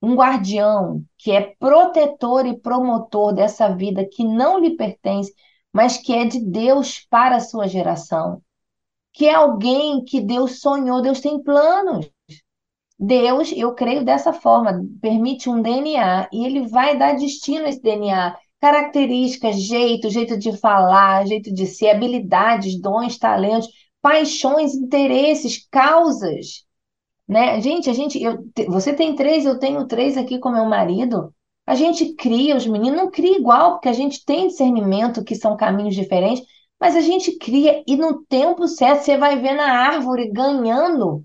um guardião que é protetor e promotor dessa vida que não lhe pertence, mas que é de Deus para a sua geração, que é alguém que Deus sonhou, Deus tem planos. Deus, eu creio dessa forma, permite um DNA e ele vai dar destino a esse DNA, características, jeito, jeito de falar, jeito de ser, habilidades, dons, talentos, paixões, interesses, causas. Né? Gente, a gente, eu, você tem três, eu tenho três aqui com meu marido. A gente cria, os meninos não cria igual, porque a gente tem discernimento que são caminhos diferentes, mas a gente cria e no tempo certo você vai ver na árvore ganhando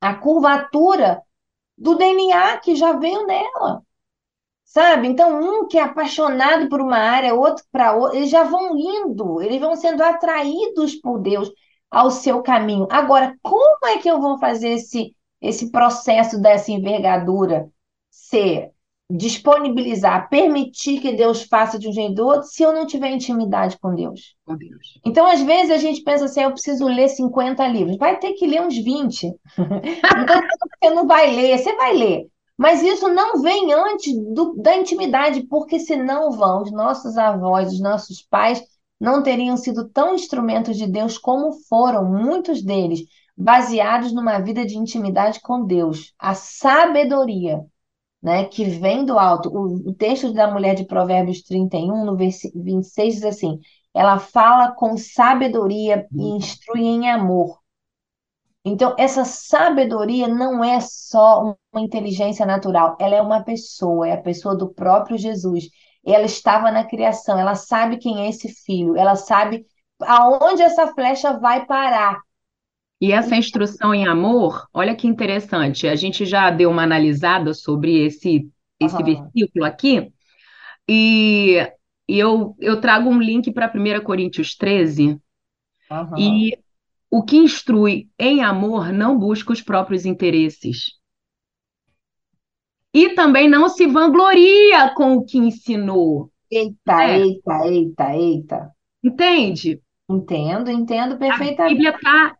a curvatura do DNA que já veio nela. Sabe? Então, um que é apaixonado por uma área, outro para outra, eles já vão indo, eles vão sendo atraídos por Deus ao seu caminho. Agora, como é que eu vou fazer esse, esse processo dessa envergadura ser disponibilizar, permitir que Deus faça de um jeito ou outro, se eu não tiver intimidade com Deus. Com Deus. Então, às vezes, a gente pensa assim, eu preciso ler 50 livros. Vai ter que ler uns 20. [LAUGHS] então, você não vai ler, você vai ler. Mas isso não vem antes do, da intimidade, porque senão vão, os nossos avós, os nossos pais, não teriam sido tão instrumentos de Deus como foram, muitos deles, baseados numa vida de intimidade com Deus. A sabedoria né, que vem do alto. O, o texto da mulher de Provérbios 31, no versículo 26, diz assim: ela fala com sabedoria e instrui em amor. Então, essa sabedoria não é só uma inteligência natural, ela é uma pessoa, é a pessoa do próprio Jesus. Ela estava na criação, ela sabe quem é esse filho, ela sabe aonde essa flecha vai parar. E essa instrução em amor, olha que interessante, a gente já deu uma analisada sobre esse, esse Aham, versículo aqui, e, e eu, eu trago um link para 1 Coríntios 13, aham. e o que instrui em amor não busca os próprios interesses. E também não se vangloria com o que ensinou, Eita, né? eita, eita, eita. Entende? Entendo, entendo A perfeitamente. Bíblia está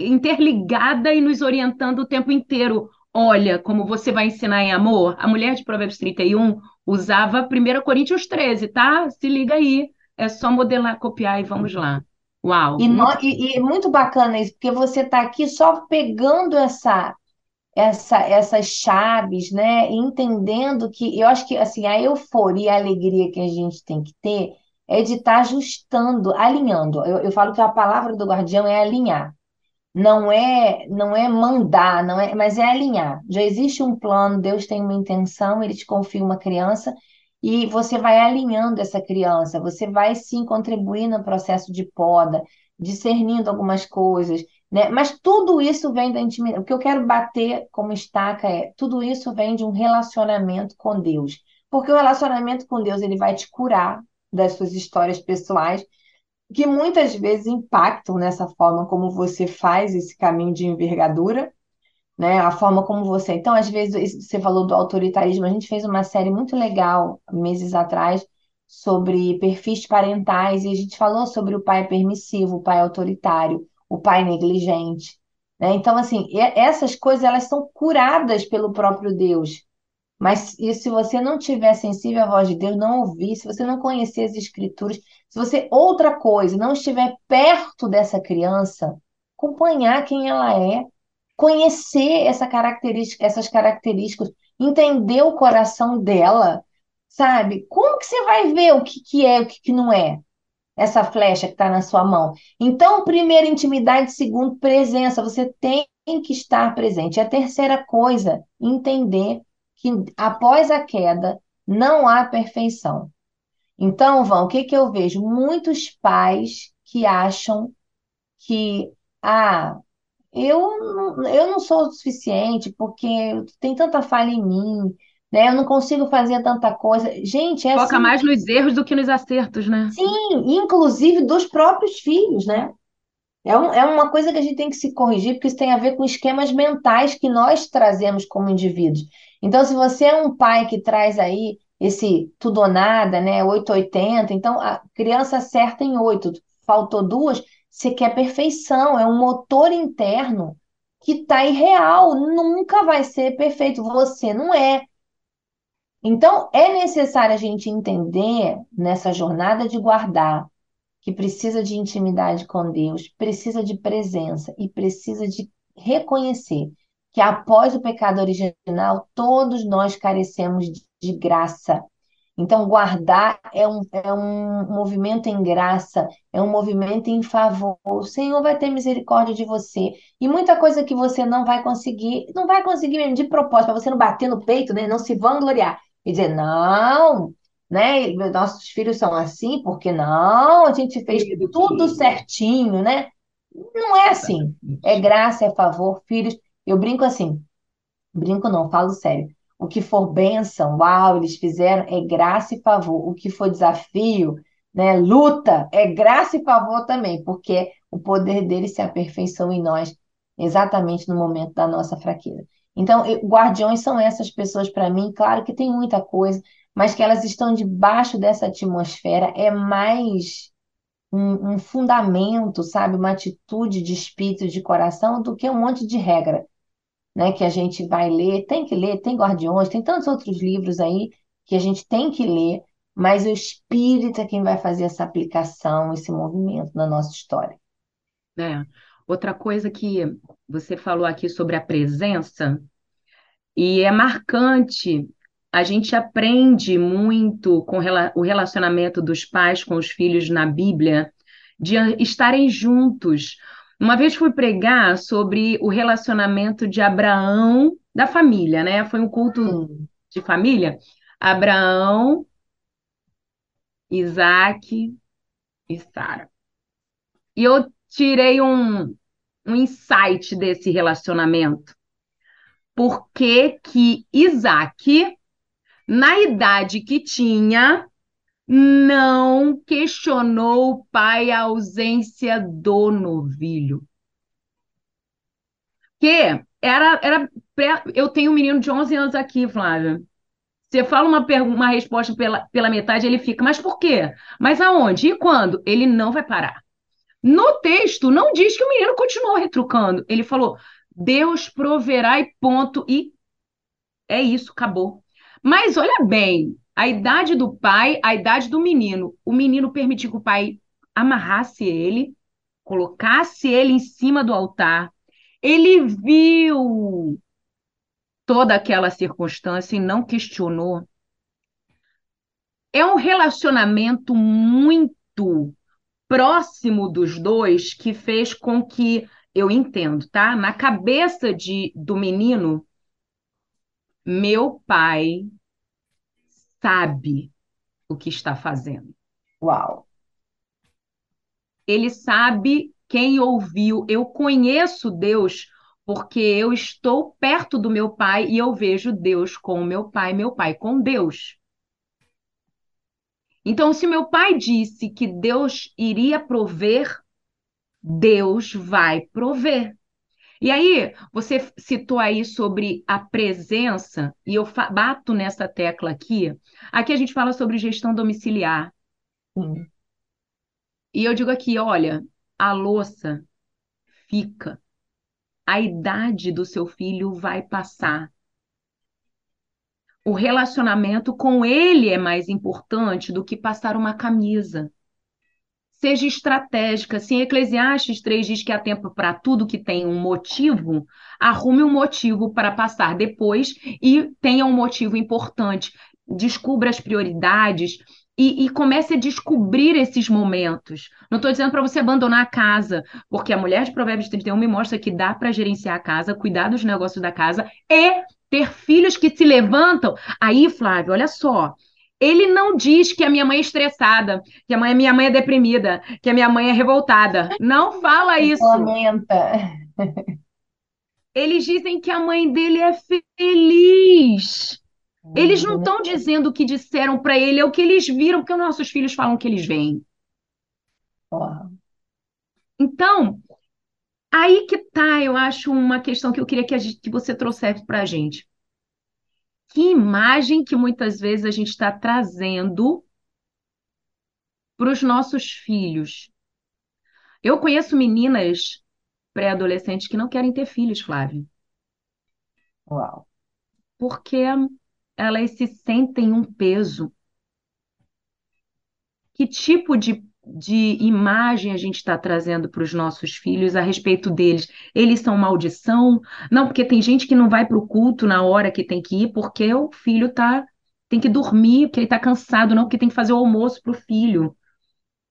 interligada e nos orientando o tempo inteiro. Olha, como você vai ensinar em amor. A mulher de Provérbios 31 usava 1 Coríntios 13, tá? Se liga aí. É só modelar, copiar e vamos lá. Uau, E, muito e, e muito bacana isso, porque você está aqui só pegando essa, essa, essas chaves, né? e Entendendo que eu acho que assim, a euforia, a alegria que a gente tem que ter é de estar ajustando, alinhando. Eu, eu falo que a palavra do guardião é alinhar. Não é, não é mandar, não é, mas é alinhar. Já existe um plano, Deus tem uma intenção, ele te confia uma criança e você vai alinhando essa criança, você vai sim contribuir no processo de poda, discernindo algumas coisas, né? Mas tudo isso vem da intimidade. O que eu quero bater como estaca é, tudo isso vem de um relacionamento com Deus. Porque o relacionamento com Deus, ele vai te curar das suas histórias pessoais que muitas vezes impactam nessa forma como você faz esse caminho de envergadura, né? A forma como você. Então, às vezes, você falou do autoritarismo, a gente fez uma série muito legal meses atrás sobre perfis parentais e a gente falou sobre o pai permissivo, o pai autoritário, o pai negligente, né? Então, assim, essas coisas elas são curadas pelo próprio Deus. Mas e se você não tiver sensível à voz de Deus, não ouvir, se você não conhecer as escrituras, se você, outra coisa, não estiver perto dessa criança, acompanhar quem ela é, conhecer essa característica, essas características, entender o coração dela, sabe? Como que você vai ver o que, que é, o que, que não é? Essa flecha que está na sua mão. Então, primeiro, intimidade, segundo, presença. Você tem que estar presente. E a terceira coisa, entender que após a queda não há perfeição. Então, Vão, o que que eu vejo? Muitos pais que acham que, ah, eu não, eu não sou o suficiente porque tem tanta falha em mim, né? Eu não consigo fazer tanta coisa. Gente, é foca assim, mais nos erros do que nos acertos, né? sim, inclusive dos próprios filhos, né? É, um- é uma coisa que a gente tem que se corrigir, porque isso tem a ver com esquemas mentais que nós trazemos como indivíduos. Então, se você é um pai que traz aí esse tudo ou nada, né, 880, então a criança acerta em 8, faltou duas, você quer perfeição, é um motor interno que está irreal, nunca vai ser perfeito, você não é. Então, é necessário a gente entender nessa jornada de guardar que precisa de intimidade com Deus, precisa de presença e precisa de reconhecer que após o pecado original, todos nós carecemos de graça. Então, guardar é um, é um movimento em graça, é um movimento em favor. O Senhor vai ter misericórdia de você. E muita coisa que você não vai conseguir, não vai conseguir mesmo de propósito, para você não bater no peito, né? Não se vangloriar. E dizer, não, né? Nossos filhos são assim, porque não, a gente fez tudo certinho, né? Não é assim. É graça, é favor, filhos. Eu brinco assim. Brinco não, falo sério. O que for bênção, uau, eles fizeram, é graça e favor. O que for desafio, né, luta, é graça e favor também, porque o poder dele se aperfeiçoa em nós exatamente no momento da nossa fraqueza. Então, guardiões são essas pessoas para mim, claro que tem muita coisa, mas que elas estão debaixo dessa atmosfera, é mais um, um fundamento, sabe, uma atitude de espírito, de coração, do que um monte de regra né, que a gente vai ler, tem que ler, tem Guardiões, tem tantos outros livros aí que a gente tem que ler, mas o espírito é quem vai fazer essa aplicação, esse movimento na nossa história. É. Outra coisa que você falou aqui sobre a presença, E é marcante. A gente aprende muito com o relacionamento dos pais com os filhos na Bíblia, de estarem juntos. Uma vez fui pregar sobre o relacionamento de Abraão, da família, né? Foi um culto de família. Abraão, Isaac e Sara. E eu tirei um, um insight desse relacionamento. Por que que Isaac, na idade que tinha, não questionou o pai a ausência do novilho? Que era, era eu tenho um menino de 11 anos aqui, Flávia. Você fala uma, uma resposta pela, pela metade, ele fica, mas por quê? Mas aonde? E quando? Ele não vai parar. No texto, não diz que o menino continuou retrucando. Ele falou: Deus proverá e ponto. E é isso, acabou. Mas olha bem, a idade do pai, a idade do menino. O menino permitiu que o pai amarrasse ele, colocasse ele em cima do altar. Ele viu toda aquela circunstância e não questionou. É um relacionamento muito próximo dos dois que fez com que eu entendo, tá? Na cabeça de, do menino, meu pai sabe o que está fazendo. Uau! Ele sabe quem ouviu. Eu conheço Deus porque eu estou perto do meu pai e eu vejo Deus com o meu pai, meu pai com Deus. Então, se meu pai disse que Deus iria prover, Deus vai prover. E aí, você citou aí sobre a presença, e eu bato nessa tecla aqui. Aqui a gente fala sobre gestão domiciliar. Sim. E eu digo aqui, olha, a louça fica a idade do seu filho vai passar. O relacionamento com ele é mais importante do que passar uma camisa. Seja estratégica. Se em Eclesiastes 3 diz que há tempo para tudo que tem um motivo, arrume um motivo para passar depois e tenha um motivo importante. Descubra as prioridades, e, e, comece a descobrir esses momentos. Não estou dizendo para você abandonar a casa, porque a mulher de Provérbios 31 me mostra que dá para gerenciar a casa, cuidar dos negócios da casa e ter filhos que se levantam. Aí, Flávio, olha só. Ele não diz que a minha mãe é estressada, que a mãe, minha mãe é deprimida, que a minha mãe é revoltada. Não fala isso. Lamenta. Eles dizem que a mãe dele é feliz. Eles não estão dizendo o que disseram para ele, é o que eles viram, porque os nossos filhos falam que eles veem. Então, aí que tá, eu acho, uma questão que eu queria que, gente, que você trouxesse para a gente. Que imagem que muitas vezes a gente está trazendo para os nossos filhos? Eu conheço meninas pré-adolescentes que não querem ter filhos, Flávio. Uau. Porque elas se sentem um peso. Que tipo de, de imagem a gente está trazendo para os nossos filhos a respeito deles? Eles são maldição? Não, porque tem gente que não vai para o culto na hora que tem que ir, porque o filho tá, tem que dormir, porque ele está cansado, não porque tem que fazer o almoço para o filho.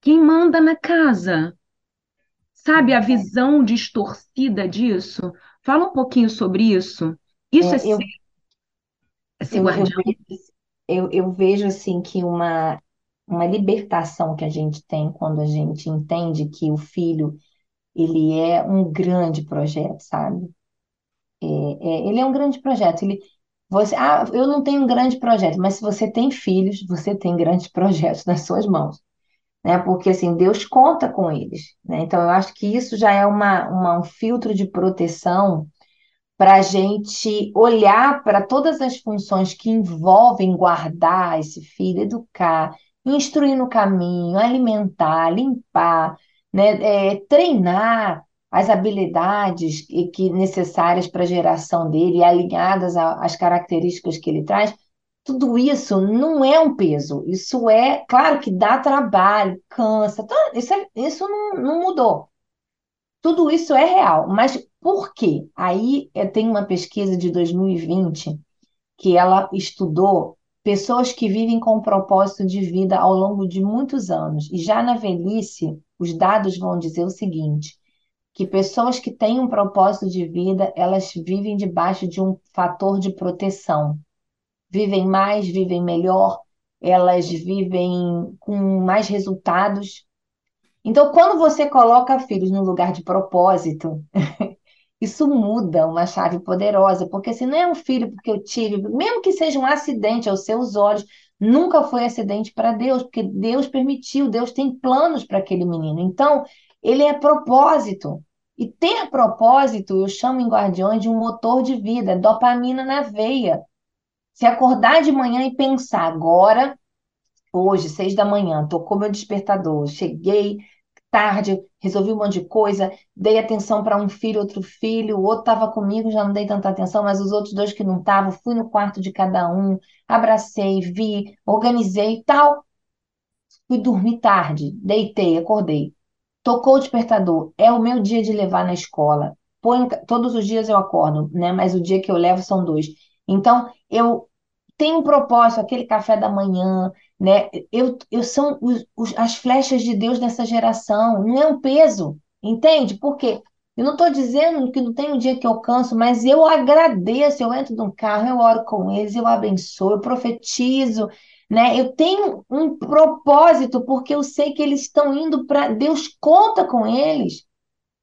Quem manda na casa? Sabe a visão distorcida disso? Fala um pouquinho sobre isso. Isso é, é eu, esse eu, guardião. Eu, eu vejo assim que uma, uma libertação que a gente tem quando a gente entende que o filho ele é um grande projeto, sabe? É, é, ele é um grande projeto. Ele, você, ah, eu não tenho um grande projeto, mas se você tem filhos, você tem grandes [LAUGHS] projetos nas suas mãos, né? Porque assim Deus conta com eles, né? Então eu acho que isso já é uma, uma um filtro de proteção para a gente olhar para todas as funções que envolvem guardar esse filho, educar, instruir no caminho, alimentar, limpar, né, é, treinar as habilidades que necessárias para a geração dele, alinhadas às características que ele traz, tudo isso não é um peso. Isso é, claro que dá trabalho, cansa, isso, é, isso não, não mudou. Tudo isso é real, mas Por quê? Aí tem uma pesquisa de 2020 que ela estudou pessoas que vivem com um propósito de vida ao longo de muitos anos. E já na velhice, os dados vão dizer o seguinte: que pessoas que têm um propósito de vida, elas vivem debaixo de um fator de proteção. Vivem mais, vivem melhor, elas vivem com mais resultados. Então, quando você coloca filhos no lugar de propósito, [LAUGHS] isso muda uma chave poderosa, porque se não é um filho porque eu tive, mesmo que seja um acidente aos seus olhos, nunca foi acidente para Deus, porque Deus permitiu, Deus tem planos para aquele menino. Então, ele é propósito. E ter propósito, eu chamo em Guardiões de um motor de vida, é dopamina na veia. Se acordar de manhã e pensar, agora, hoje, seis da manhã, tocou meu despertador, cheguei tarde, resolvi um monte de coisa, dei atenção para um filho, outro filho, o outro estava comigo, já não dei tanta atenção, mas os outros dois que não estavam, fui no quarto de cada um, abracei, vi, organizei e tal. Fui dormir tarde, deitei, acordei. Tocou o despertador, é o meu dia de levar na escola. Põe, todos os dias eu acordo, né? Mas o dia que eu levo são dois. Então, eu tenho um propósito, aquele café da manhã, né? Eu, eu são os, os, as flechas de Deus nessa geração, não é um peso, entende? Por quê? Eu não estou dizendo que não tem um dia que eu canso, mas eu agradeço, eu entro num carro, eu oro com eles, eu abençoo, eu profetizo, né? Eu tenho um propósito porque eu sei que eles estão indo para Deus conta com eles.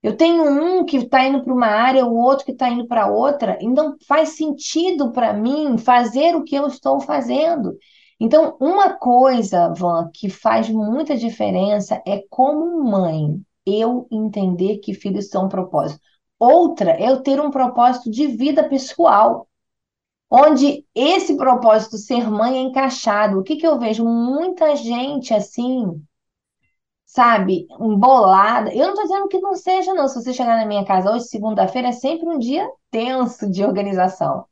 Eu tenho um que está indo para uma área, o outro que está indo para outra, então faz sentido para mim fazer o que eu estou fazendo. Então, uma coisa, Van, que faz muita diferença é como mãe eu entender que filhos são um propósito. Outra é eu ter um propósito de vida pessoal onde esse propósito ser mãe é encaixado. O que, que eu vejo? Muita gente assim, sabe, embolada. Eu não estou dizendo que não seja, não. Se você chegar na minha casa hoje, segunda-feira, é sempre um dia tenso de organização.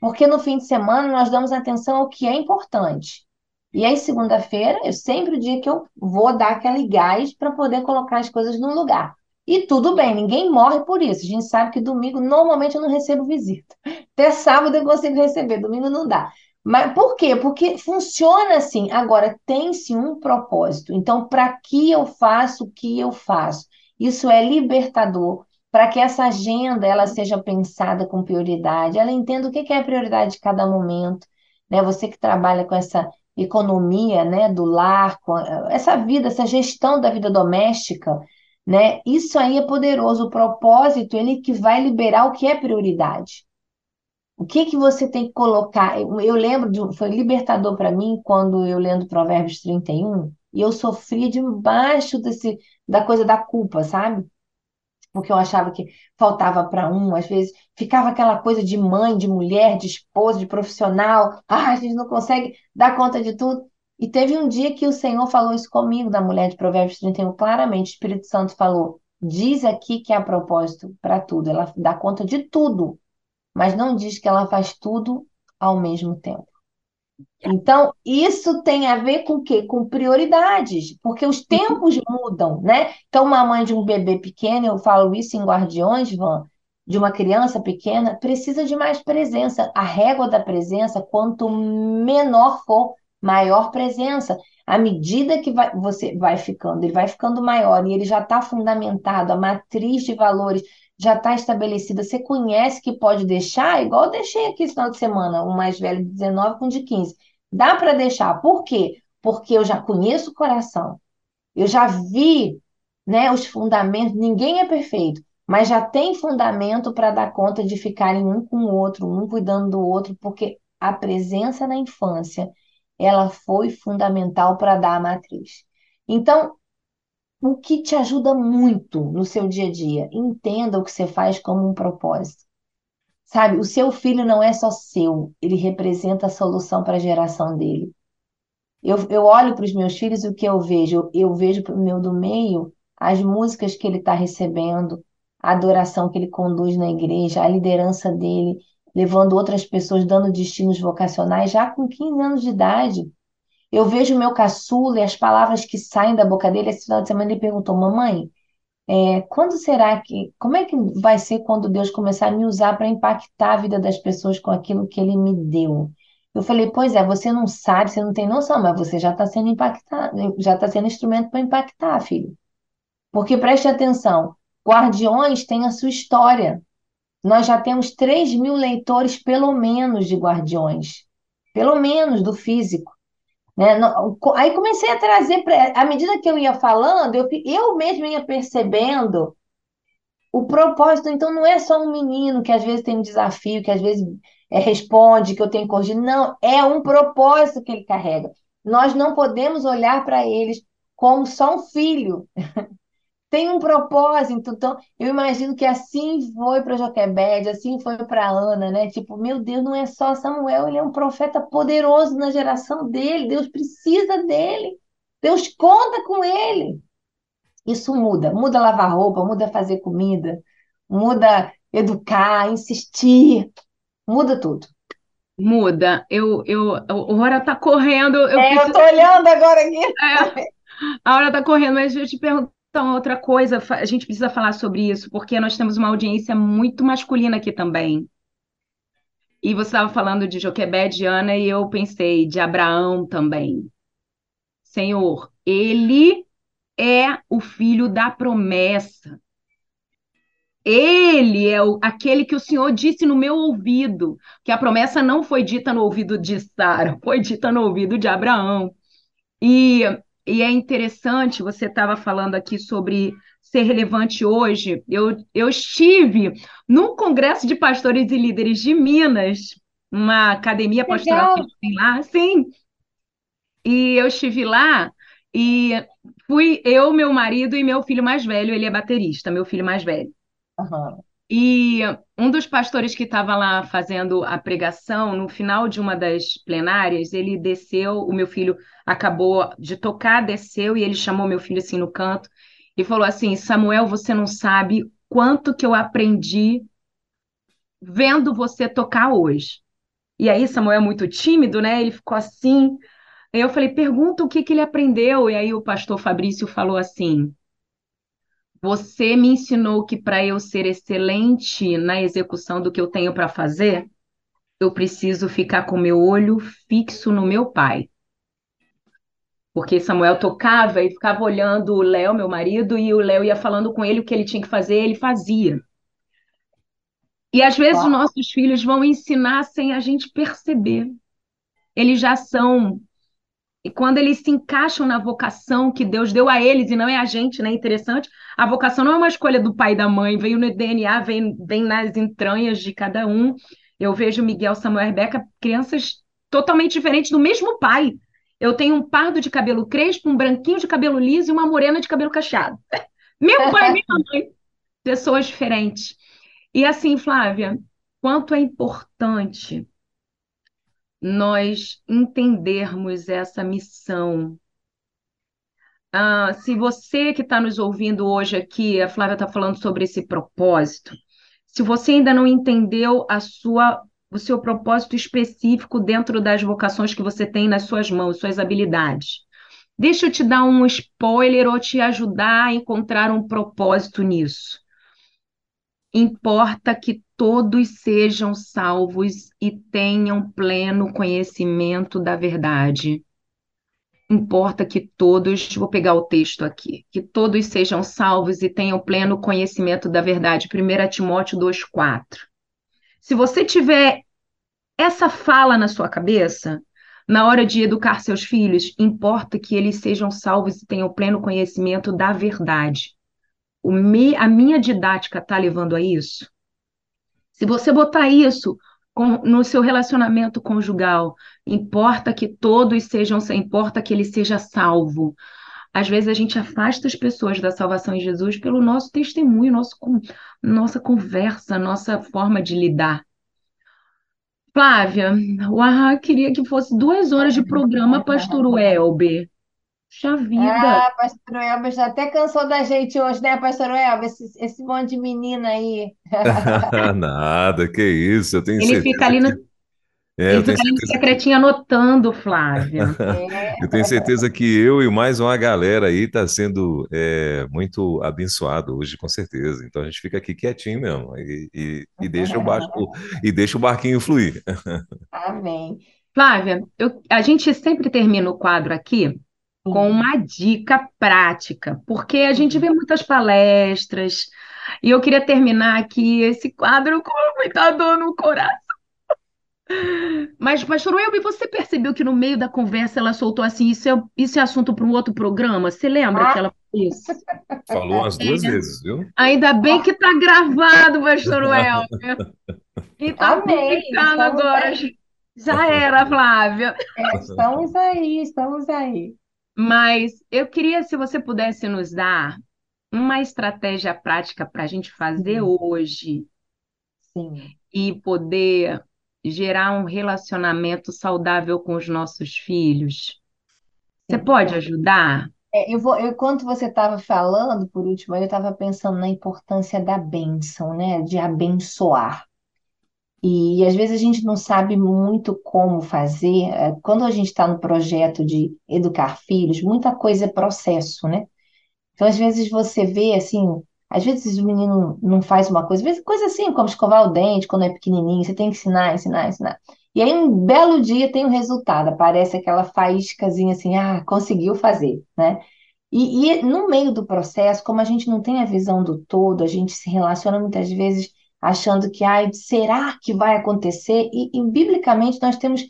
Porque no fim de semana nós damos atenção ao que é importante. E aí, segunda-feira, é sempre o dia que eu vou dar aquele gás para poder colocar as coisas no lugar. E tudo bem, ninguém morre por isso. A gente sabe que domingo normalmente eu não recebo visita. [LAUGHS] Até sábado eu consigo receber, domingo não dá. Mas por quê? Porque funciona assim. Agora, tem-se um propósito. Então, para que eu faço o que eu faço? Isso é libertador para que essa agenda ela seja pensada com prioridade. Ela entenda o que é a prioridade de cada momento. Né? Você que trabalha com essa economia né, do lar, com essa vida, essa gestão da vida doméstica, né? Isso aí é poderoso. O propósito, ele que vai liberar o que é prioridade. O que que você tem que colocar? Eu, eu lembro de foi libertador para mim quando eu lendo Provérbios 31, e eu sofria debaixo desse da coisa da culpa, sabe? Porque eu achava que faltava para um, às vezes ficava aquela coisa de mãe, de mulher, de esposa, de profissional. [LAUGHS] Ah, a gente não consegue dar conta de tudo. E teve um dia que o Senhor falou isso comigo, da mulher de Provérbios 31, claramente. O Espírito Santo falou: diz aqui que há propósito para tudo, ela dá conta de tudo, mas não diz que ela faz tudo ao mesmo tempo. Então, isso tem a ver com o quê? Com prioridades, porque os tempos mudam, né? Então, uma mãe de um bebê pequeno, eu falo isso em Guardiões, Van, de uma criança pequena, precisa de mais presença. A régua da presença, quanto menor for, maior presença. À medida que vai, você vai ficando, ele vai ficando maior e ele já está fundamentado, a matriz de valores já está estabelecida. Você conhece que pode deixar, igual eu deixei aqui esse final de semana, o mais velho de 19 com de 15. Dá para deixar. Por quê? Porque eu já conheço o coração. Eu já vi né, os fundamentos. Ninguém é perfeito, mas já tem fundamento para dar conta de ficarem um com o outro, um cuidando do outro, porque a presença na infância ela foi fundamental para dar a matriz. Então, o que te ajuda muito no seu dia a dia? Entenda o que você faz como um propósito. Sabe, o seu filho não é só seu, ele representa a solução para a geração dele. Eu, eu olho para os meus filhos e o que eu vejo? Eu, eu vejo para o meu do meio as músicas que ele está recebendo, a adoração que ele conduz na igreja, a liderança dele levando outras pessoas, dando destinos vocacionais já com 15 anos de idade. Eu vejo o meu caçula e as palavras que saem da boca dele. Esse final de semana ele perguntou: Mamãe, é, quando será que, como é que vai ser quando Deus começar a me usar para impactar a vida das pessoas com aquilo que Ele me deu? Eu falei, pois é, você não sabe, você não tem noção, mas você já está sendo impactado, já está sendo instrumento para impactar, filho. Porque preste atenção, Guardiões tem a sua história. Nós já temos 3 mil leitores, pelo menos, de Guardiões. Pelo menos do físico. Né? Aí comecei a trazer, pra, à medida que eu ia falando, eu, eu mesmo ia percebendo o propósito. Então, não é só um menino que às vezes tem um desafio, que às vezes é, responde, que eu tenho que corrigir. Não, é um propósito que ele carrega. Nós não podemos olhar para eles como só um filho. [LAUGHS] tem um propósito. Então, eu imagino que assim foi para Joquebede, assim foi para Ana, né? Tipo, meu Deus, não é só Samuel, ele é um profeta poderoso na geração dele. Deus precisa dele. Deus conta com ele. Isso muda, muda lavar roupa, muda fazer comida, muda educar, insistir, muda tudo. Muda. Eu, eu, a hora tá correndo. Eu, é, preciso... eu tô olhando agora aqui. É, a hora tá correndo, mas eu te pergunto então, outra coisa, a gente precisa falar sobre isso, porque nós temos uma audiência muito masculina aqui também. E você estava falando de Joquebed, Ana, e eu pensei de Abraão também. Senhor, ele é o filho da promessa. Ele é o, aquele que o Senhor disse no meu ouvido, que a promessa não foi dita no ouvido de Sara, [LAUGHS] foi dita no ouvido de Abraão. E e é interessante, você estava falando aqui sobre ser relevante hoje. Eu, eu estive num congresso de pastores e líderes de Minas, uma academia pastoral que tem lá, sim. E eu estive lá e fui eu, meu marido e meu filho mais velho, ele é baterista, meu filho mais velho. Uhum. E um dos pastores que estava lá fazendo a pregação, no final de uma das plenárias, ele desceu, o meu filho acabou de tocar, desceu e ele chamou meu filho assim no canto e falou assim: Samuel, você não sabe quanto que eu aprendi vendo você tocar hoje. E aí, Samuel é muito tímido, né? Ele ficou assim. Eu falei: pergunta o que, que ele aprendeu. E aí o pastor Fabrício falou assim: você me ensinou que para eu ser excelente na execução do que eu tenho para fazer, eu preciso ficar com meu olho fixo no meu pai. Porque Samuel tocava e ficava olhando o Léo, meu marido, e o Léo ia falando com ele o que ele tinha que fazer, ele fazia. E às vezes os nossos filhos vão ensinar sem a gente perceber. Eles já são e quando eles se encaixam na vocação que Deus deu a eles, e não é a gente, né? Interessante, a vocação não é uma escolha do pai e da mãe, veio no DNA, vem, vem nas entranhas de cada um. Eu vejo Miguel, Samuel e Rebeca, crianças totalmente diferentes do mesmo pai. Eu tenho um pardo de cabelo crespo, um branquinho de cabelo liso e uma morena de cabelo cacheado. [LAUGHS] Meu pai minha mãe, pessoas diferentes. E assim, Flávia, quanto é importante nós entendermos essa missão. Ah, se você que está nos ouvindo hoje aqui, a Flávia está falando sobre esse propósito, se você ainda não entendeu a sua, o seu propósito específico dentro das vocações que você tem nas suas mãos, suas habilidades, deixa eu te dar um spoiler ou te ajudar a encontrar um propósito nisso. Importa que todos sejam salvos e tenham pleno conhecimento da verdade. Importa que todos, vou pegar o texto aqui, que todos sejam salvos e tenham pleno conhecimento da verdade. 1 Timóteo 2,4. Se você tiver essa fala na sua cabeça, na hora de educar seus filhos, importa que eles sejam salvos e tenham pleno conhecimento da verdade. Me, a minha didática está levando a isso? Se você botar isso com, no seu relacionamento conjugal, importa que todos sejam, importa que ele seja salvo. Às vezes a gente afasta as pessoas da salvação em Jesus pelo nosso testemunho, nosso, nossa conversa, nossa forma de lidar. Flávia, o Arra queria que fosse duas horas de programa, pastor Welber. Puxa vida. Ah, pastor Elber já até cansou da gente hoje, né, pastor Elber? Esse, esse monte de menina aí. [LAUGHS] Nada, que isso, eu tenho Ele certeza fica ali no, que... É, Ele eu tenho fica no certeza que secretinho anotando, Flávia. [LAUGHS] É, eu tenho certeza que eu e mais uma galera aí está sendo é, muito abençoado hoje, com certeza. Então a gente fica aqui quietinho mesmo e, e, e deixa o barco e deixa o barquinho fluir. [LAUGHS] amém. Flávia, eu- a gente sempre termina o quadro aqui com uma dica prática, porque a gente vê muitas palestras e eu queria terminar aqui esse quadro com muita dor no coração. Mas, pastor Welby, você percebeu que no meio da conversa ela soltou assim, isso é, isso é assunto para um outro programa? Você lembra Ah. que ela fez isso? Falou umas duas É. vezes, viu? Ainda bem que tá gravado, pastor Welby. [LAUGHS] E tá publicando estamos agora. aí. Já era, Flávia. É, estamos aí, estamos aí. Mas eu queria, se você pudesse nos dar uma estratégia prática para a gente fazer Uhum. hoje Sim. e poder gerar um relacionamento saudável com os nossos filhos. Você pode ajudar? É, eu vou, eu, enquanto você estava falando, por último, eu estava pensando na importância da bênção, né? De abençoar. E às vezes a gente não sabe muito como fazer. É, Quando a gente está no projeto de educar filhos, muita coisa é processo, né? Então, às vezes você vê assim, às vezes o menino não faz uma coisa, às vezes coisa assim, como escovar o dente quando é pequenininho, você tem que ensinar, ensinar, ensinar. E aí, um belo dia tem o resultado, aparece aquela faíscazinha assim, ah, conseguiu fazer, né? E, e no meio do processo, como a gente não tem a visão do todo, a gente se relaciona muitas vezes achando que, ai, será que vai acontecer? E, e biblicamente nós temos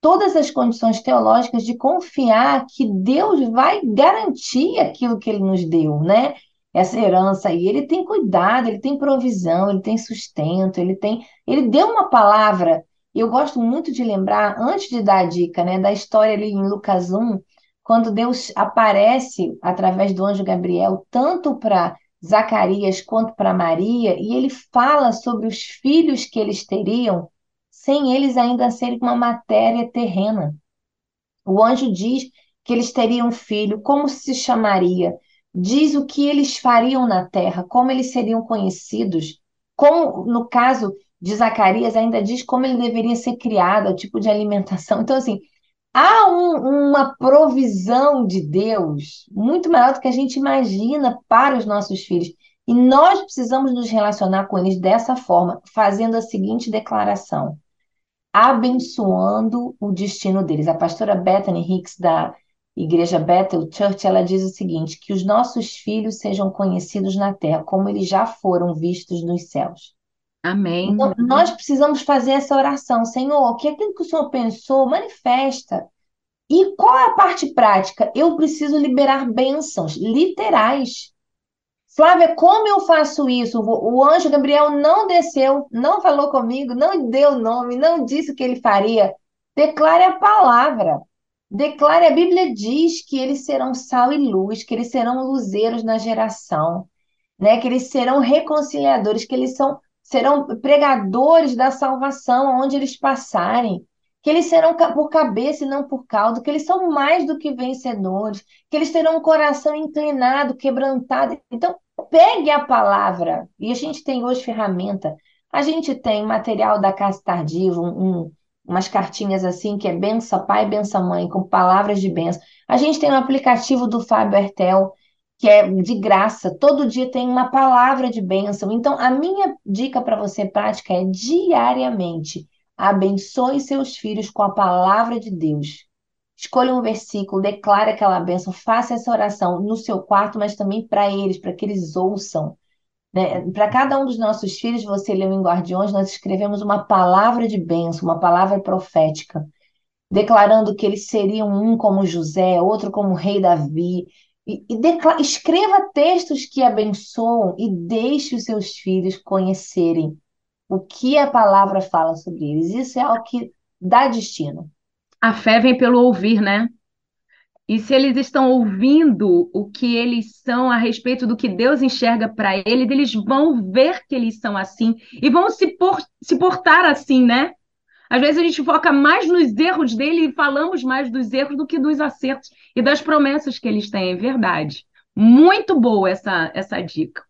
todas as condições teológicas de confiar que Deus vai garantir aquilo que Ele nos deu, né? Essa herança aí. Ele tem cuidado, ele tem provisão, ele tem sustento, ele tem. Ele deu uma palavra. Eu gosto muito de lembrar, antes de dar a dica, né, da história ali em Lucas 1, quando Deus aparece através do anjo Gabriel, tanto para Zacarias quanto para Maria, e ele fala sobre os filhos que eles teriam, sem eles ainda serem uma matéria terrena. O anjo diz que eles teriam um filho, como se chamaria, diz o que eles fariam na terra, como eles seriam conhecidos, como no caso de Zacarias ainda diz como ele deveria ser criado, o tipo de alimentação. Então, assim, há um- uma provisão de Deus muito maior do que a gente imagina para os nossos filhos. E nós precisamos nos relacionar com eles dessa forma, fazendo a seguinte declaração abençoando o destino deles. A pastora Bethany Hicks, da Igreja Bethel Church, ela diz o seguinte: que os nossos filhos sejam conhecidos na terra, como eles já foram vistos nos céus. Amém. Então, nós precisamos fazer essa oração, Senhor, que aquilo que o Senhor pensou, manifesta. E qual é a parte prática? Eu preciso liberar bênçãos literais. Flávia, como eu faço isso? O o anjo Gabriel não desceu, não falou comigo, não deu nome, não disse o que ele faria. Declare a palavra. Declare, a Bíblia diz que eles serão sal e luz, que eles serão luzeiros na geração, né? Que eles serão reconciliadores, que eles são, serão pregadores da salvação onde eles passarem, que eles serão por cabeça e não por cauda, que eles são mais do que vencedores, que eles terão um coração inclinado, quebrantado. Então, pegue a palavra, e a gente tem hoje ferramenta. A gente tem material da Casa Tardiva, um- umas cartinhas assim, que é benção pai, benção mãe, com palavras de benção. A gente tem um aplicativo do Fábio Hertel, que é de graça, todo dia tem uma palavra de bênção. Então, a minha dica para você prática é diariamente abençoe seus filhos com a palavra de Deus. Escolha um versículo, declare aquela bênção, faça essa oração no seu quarto, mas também para eles, para que eles ouçam. Né? Para cada um dos nossos filhos, você leu em Guardiões, nós escrevemos uma palavra de bênção, uma palavra profética, declarando que eles seriam um como José, outro como o rei Davi. E, e escreva textos que abençoam e deixe os seus filhos conhecerem o que a palavra fala sobre eles. Isso é algo que dá destino. A fé vem pelo ouvir, né? E se eles estão ouvindo o que eles são a respeito do que Deus enxerga para eles, eles vão ver que eles são assim e vão se, por- se portar assim, né? Às vezes a gente foca mais nos erros dele e falamos mais dos erros do que dos acertos e das promessas que eles têm, é verdade. Muito boa essa, essa dica.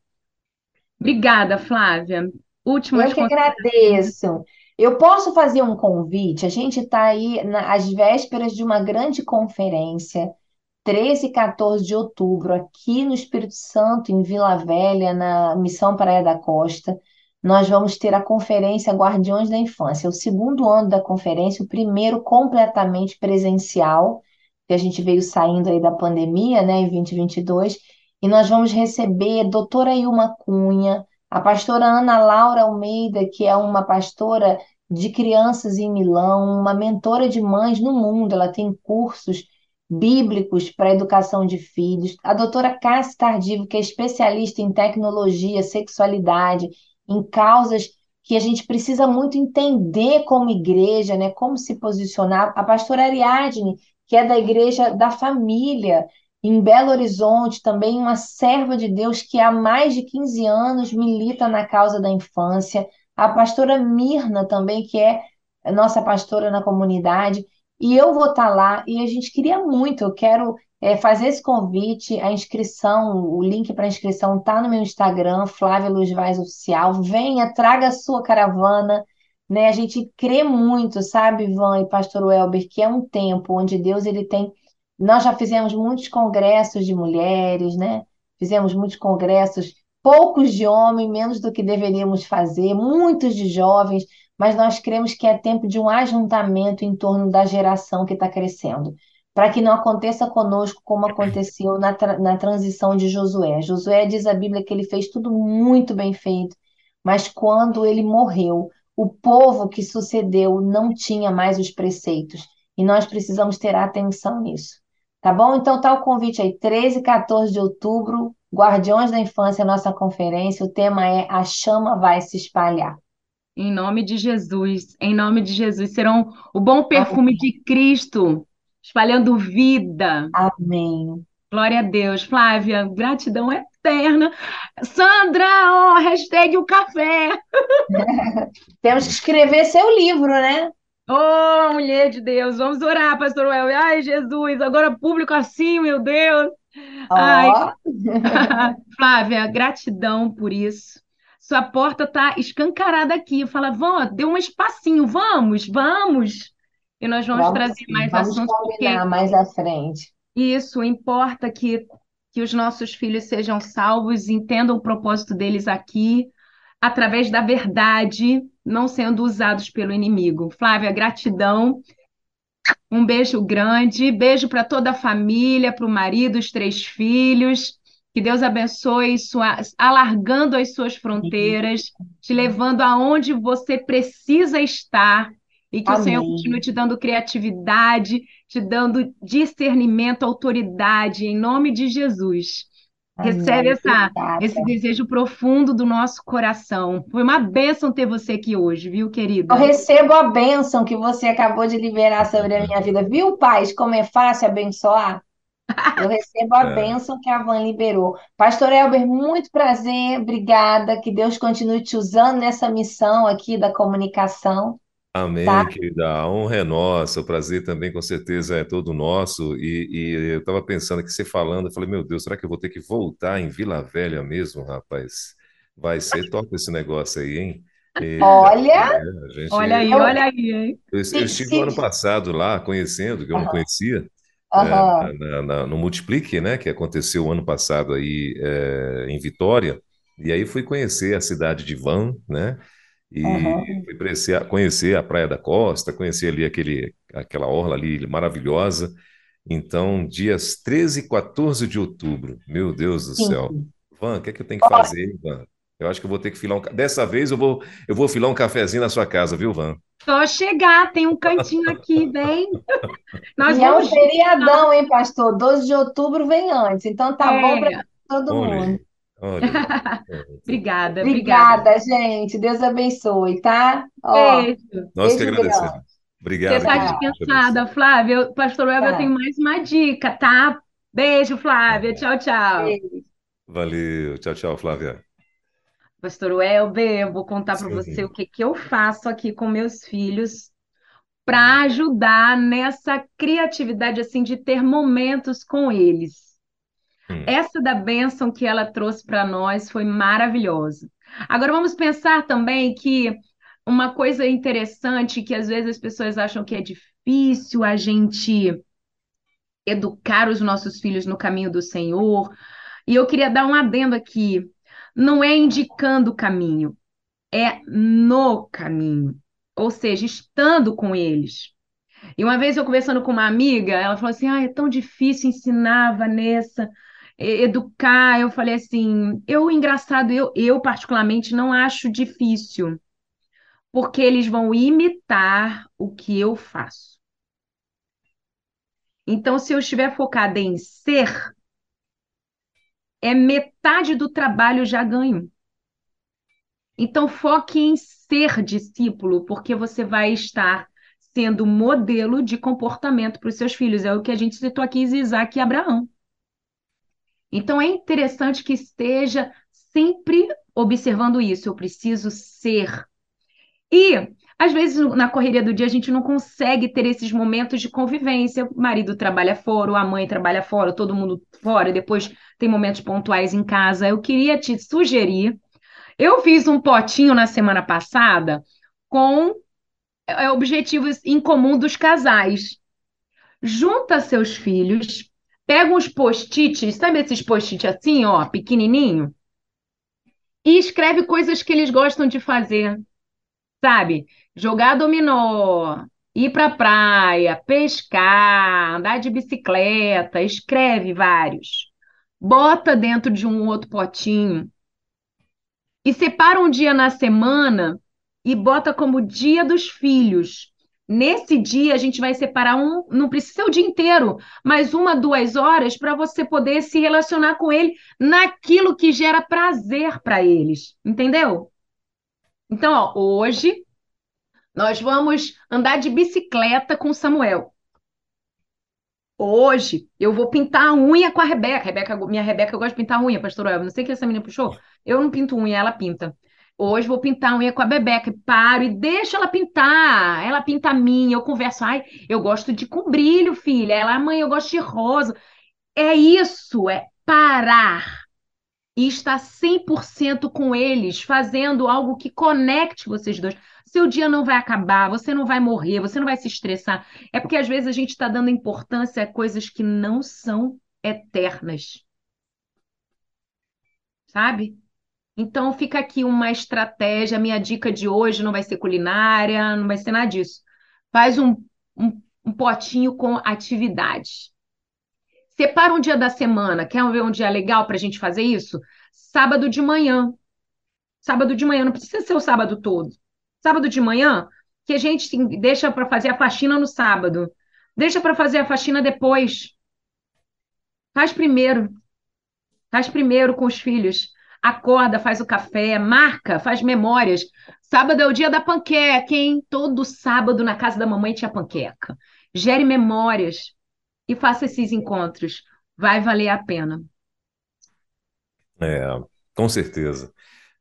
Obrigada, Flávia. Últimas Eu que considerações. agradeço. Eu posso fazer um convite? A gente está aí às vésperas de uma grande conferência, 13 e 14 de outubro, aqui no Espírito Santo, em Vila Velha, na Missão Praia da Costa. Nós vamos ter a conferência Guardiões da Infância, o segundo ano da conferência, o primeiro completamente presencial, que a gente veio saindo aí da pandemia, né, em 2022, e nós vamos receber a doutora Ilma Cunha, a pastora Ana Laura Almeida, que é uma pastora de crianças em Milão, uma mentora de mães no mundo, ela tem cursos bíblicos para educação de filhos. A doutora Cássia Tardivo, que é especialista em tecnologia, sexualidade, em causas que a gente precisa muito entender como igreja, né, como se posicionar. A pastora Ariadne, que é da igreja da família, em Belo Horizonte, também uma serva de Deus que há mais de 15 anos milita na causa da infância. A pastora Mirna também, que é nossa pastora na comunidade. E eu vou estar lá e a gente queria muito, eu quero é, fazer esse convite, a inscrição, o link para inscrição está no meu Instagram, Flávia Luz Vaz Oficial. Venha, traga a sua caravana. Né? A gente crê muito, sabe, Ivan e Pastor Welber, que é um tempo onde Deus ele tem nós já fizemos muitos congressos de mulheres, né? Fizemos muitos congressos, poucos de homens, menos do que deveríamos fazer, muitos de jovens, mas nós cremos que é tempo de um ajuntamento em torno da geração que está crescendo, para que não aconteça conosco como aconteceu na, tra na transição de Josué. Josué diz a Bíblia que ele fez tudo muito bem feito, mas quando ele morreu, o povo que sucedeu não tinha mais os preceitos, e nós precisamos ter atenção nisso. Tá bom? Então tá o convite aí, 13 e 14 de outubro, Guardiões da Infância, nossa conferência. O tema é A Chama Vai Se Espalhar. Em nome de Jesus, em nome de Jesus, serão o bom perfume Amém. de Cristo, espalhando vida. Amém. Glória a Deus. Flávia, gratidão eterna. Sandra, oh, hashtag o café. [LAUGHS] Temos que escrever seu livro, né? Oh, mulher de Deus, vamos orar, pastor Well. Ai, Jesus, agora público assim, meu Deus. Ai, [LAUGHS] Flávia, gratidão por isso. Sua porta tá escancarada aqui. Fala, vamos, deu um espacinho, vamos, vamos. E nós vamos, vamos trazer mais vamos assuntos. Combinar porque mais à frente. Isso, importa que, que os nossos filhos sejam salvos, entendam o propósito deles aqui, através da verdade, não sendo usados pelo inimigo. Flávia, gratidão. Um beijo grande, beijo para toda a família, para o marido, os três filhos. Que Deus abençoe, sua, alargando as suas fronteiras, te levando aonde você precisa estar. E que Amém. o Senhor continue te dando criatividade, te dando discernimento, autoridade, em nome de Jesus. Recebe essa, esse desejo profundo do nosso coração. Foi uma bênção ter você aqui hoje, viu, querida? Eu recebo a bênção que você acabou de liberar sobre a minha vida. Viu, paz, como é fácil abençoar? Eu recebo a é. bênção que a Van liberou. Pastor Elber, muito prazer, obrigada. Que Deus continue te usando nessa missão aqui da comunicação. Amém, tá? querida. A honra é nossa, o prazer também com certeza é todo nosso. E, e eu estava pensando aqui, você falando, eu falei, meu Deus, será que eu vou ter que voltar em Vila Velha mesmo, rapaz? Vai ser top esse negócio aí, hein? E, olha, é, gente, olha aí, eu, olha aí, hein? Eu, eu estive no ano passado lá, conhecendo, que eu uhum. não conhecia, uhum. é, na, na, no Multiplique, né, que aconteceu o ano passado aí é, em Vitória, e aí fui conhecer a cidade de Van, né? E uhum. fui conhecer, conhecer a Praia da Costa, conhecer ali aquele, aquela orla ali maravilhosa. Então, dias 13 e 14 de outubro, meu Deus do Sim. céu. Van, o que é que eu tenho que fazer, Van? Eu acho que eu vou ter que filar um. Dessa vez eu vou, eu vou filar um cafezinho na sua casa, viu, Van? Só chegar, tem um cantinho aqui, vem. [LAUGHS] Nós e é um feriadão, hein, pastor? 12 de outubro vem antes, então tá é. bom para todo Olha. mundo. Olha, [LAUGHS] obrigada, obrigada, gente. Deus abençoe, tá? Ó, Beijo. Nós que agradecemos. Obrigado. Você está dispensada, Flávia. Pastor Weber, tá. eu tenho mais uma dica, tá? Beijo, Flávia. Tchau, tchau. Beijo. Valeu. Tchau, tchau, Flávia. Pastor Welber, eu vou contar para você o que, que eu faço aqui com meus filhos para ajudar nessa criatividade assim de ter momentos com eles. Hum. Essa da bênção que ela trouxe para nós foi maravilhosa. Agora vamos pensar também que uma coisa interessante que às vezes as pessoas acham que é difícil a gente educar os nossos filhos no caminho do Senhor. E eu queria dar um adendo aqui. Não é indicando o caminho, é no caminho. Ou seja, estando com eles. E uma vez eu conversando com uma amiga, ela falou assim: ah, é tão difícil ensinar Vanessa, educar. Eu falei assim: eu, engraçado, eu, eu particularmente não acho difícil, porque eles vão imitar o que eu faço. Então, se eu estiver focada em ser, é metade do trabalho já ganho. Então, foque em ser discípulo, porque você vai estar sendo modelo de comportamento para os seus filhos. É o que a gente citou aqui, Isaac e Abraão. Então, é interessante que esteja sempre observando isso. Eu preciso ser. E às vezes, na correria do dia, a gente não consegue ter esses momentos de convivência. O marido trabalha fora, a mãe trabalha fora, todo mundo fora, depois tem momentos pontuais em casa. Eu queria te sugerir. Eu fiz um potinho na semana passada com é, objetivos em comum dos casais. Junta seus filhos, pega uns post-its, sabe esses post-its assim, ó, pequenininho, e escreve coisas que eles gostam de fazer, sabe? jogar dominó, ir para a praia, pescar, andar de bicicleta, escreve vários. Bota dentro de um outro potinho e separa um dia na semana e bota como dia dos filhos. Nesse dia, a gente vai separar um, não precisa o dia inteiro, mas uma, duas horas para você poder se relacionar com ele naquilo que gera prazer para eles, entendeu? Então, ó, hoje nós vamos andar de bicicleta com Samuel. Hoje eu vou pintar a unha com a Rebeca. Rebeca minha Rebeca gosta de pintar unha, pastor Elvio. Não sei o que essa menina puxou. Eu não pinto unha, ela pinta. Hoje vou pintar a unha com a Bebeca. Paro e deixo ela pintar. Ela pinta a minha, eu converso. Ai, eu gosto de com brilho, filha. Ela, mãe, eu gosto de rosa. É isso, é parar e estar 100% com eles, fazendo algo que conecte vocês dois. Seu dia não vai acabar, você não vai morrer, você não vai se estressar. É porque às vezes a gente está dando importância a coisas que não são eternas. Sabe? Então fica aqui uma estratégia. Minha dica de hoje não vai ser culinária, não vai ser nada disso. Faz um, um, um potinho com atividades. Separa um dia da semana. Quer ver um dia legal para a gente fazer isso? Sábado de manhã. Sábado de manhã, não precisa ser o sábado todo sábado de manhã, que a gente deixa para fazer a faxina no sábado. Deixa para fazer a faxina depois. Faz primeiro. Faz primeiro com os filhos. Acorda, faz o café, marca, faz memórias. Sábado é o dia da panqueca, hein? Todo sábado na casa da mamãe tinha panqueca. Gere memórias e faça esses encontros. Vai valer a pena. É, com certeza.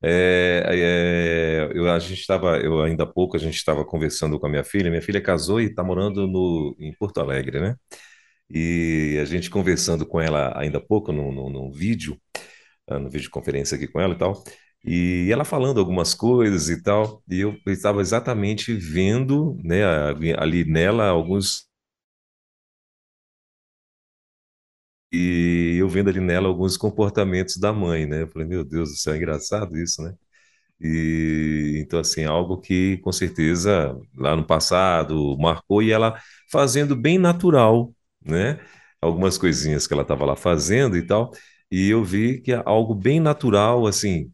É, é, eu, a gente estava, eu ainda há pouco a gente estava conversando com a minha filha. Minha filha casou e está morando no, em Porto Alegre, né? E a gente conversando com ela ainda há pouco no, no vídeo, no videoconferência aqui com ela e tal. E ela falando algumas coisas e tal, e eu estava exatamente vendo, né, ali nela alguns E eu vendo ali nela alguns comportamentos da mãe, né? Eu falei, meu Deus do céu, é engraçado isso, né? E então, assim, algo que com certeza lá no passado marcou e ela fazendo bem natural, né? Algumas coisinhas que ela estava lá fazendo e tal. E eu vi que é algo bem natural, assim,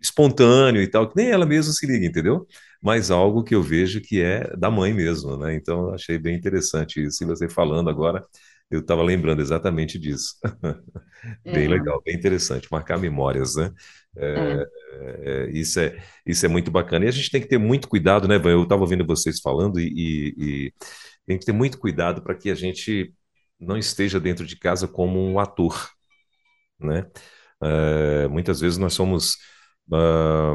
espontâneo e tal, que nem ela mesma se liga, entendeu? Mas algo que eu vejo que é da mãe mesmo, né? Então, achei bem interessante isso. E você falando agora eu estava lembrando exatamente disso. [LAUGHS] bem É, legal, bem interessante, marcar memórias, né? é, É, é, isso é, isso é muito bacana. E a gente tem que ter muito cuidado, né, Van? Eu estava ouvindo vocês falando e, e, e tem que ter muito cuidado para que a gente não esteja dentro de casa como um ator, né? É, muitas vezes nós somos, ah,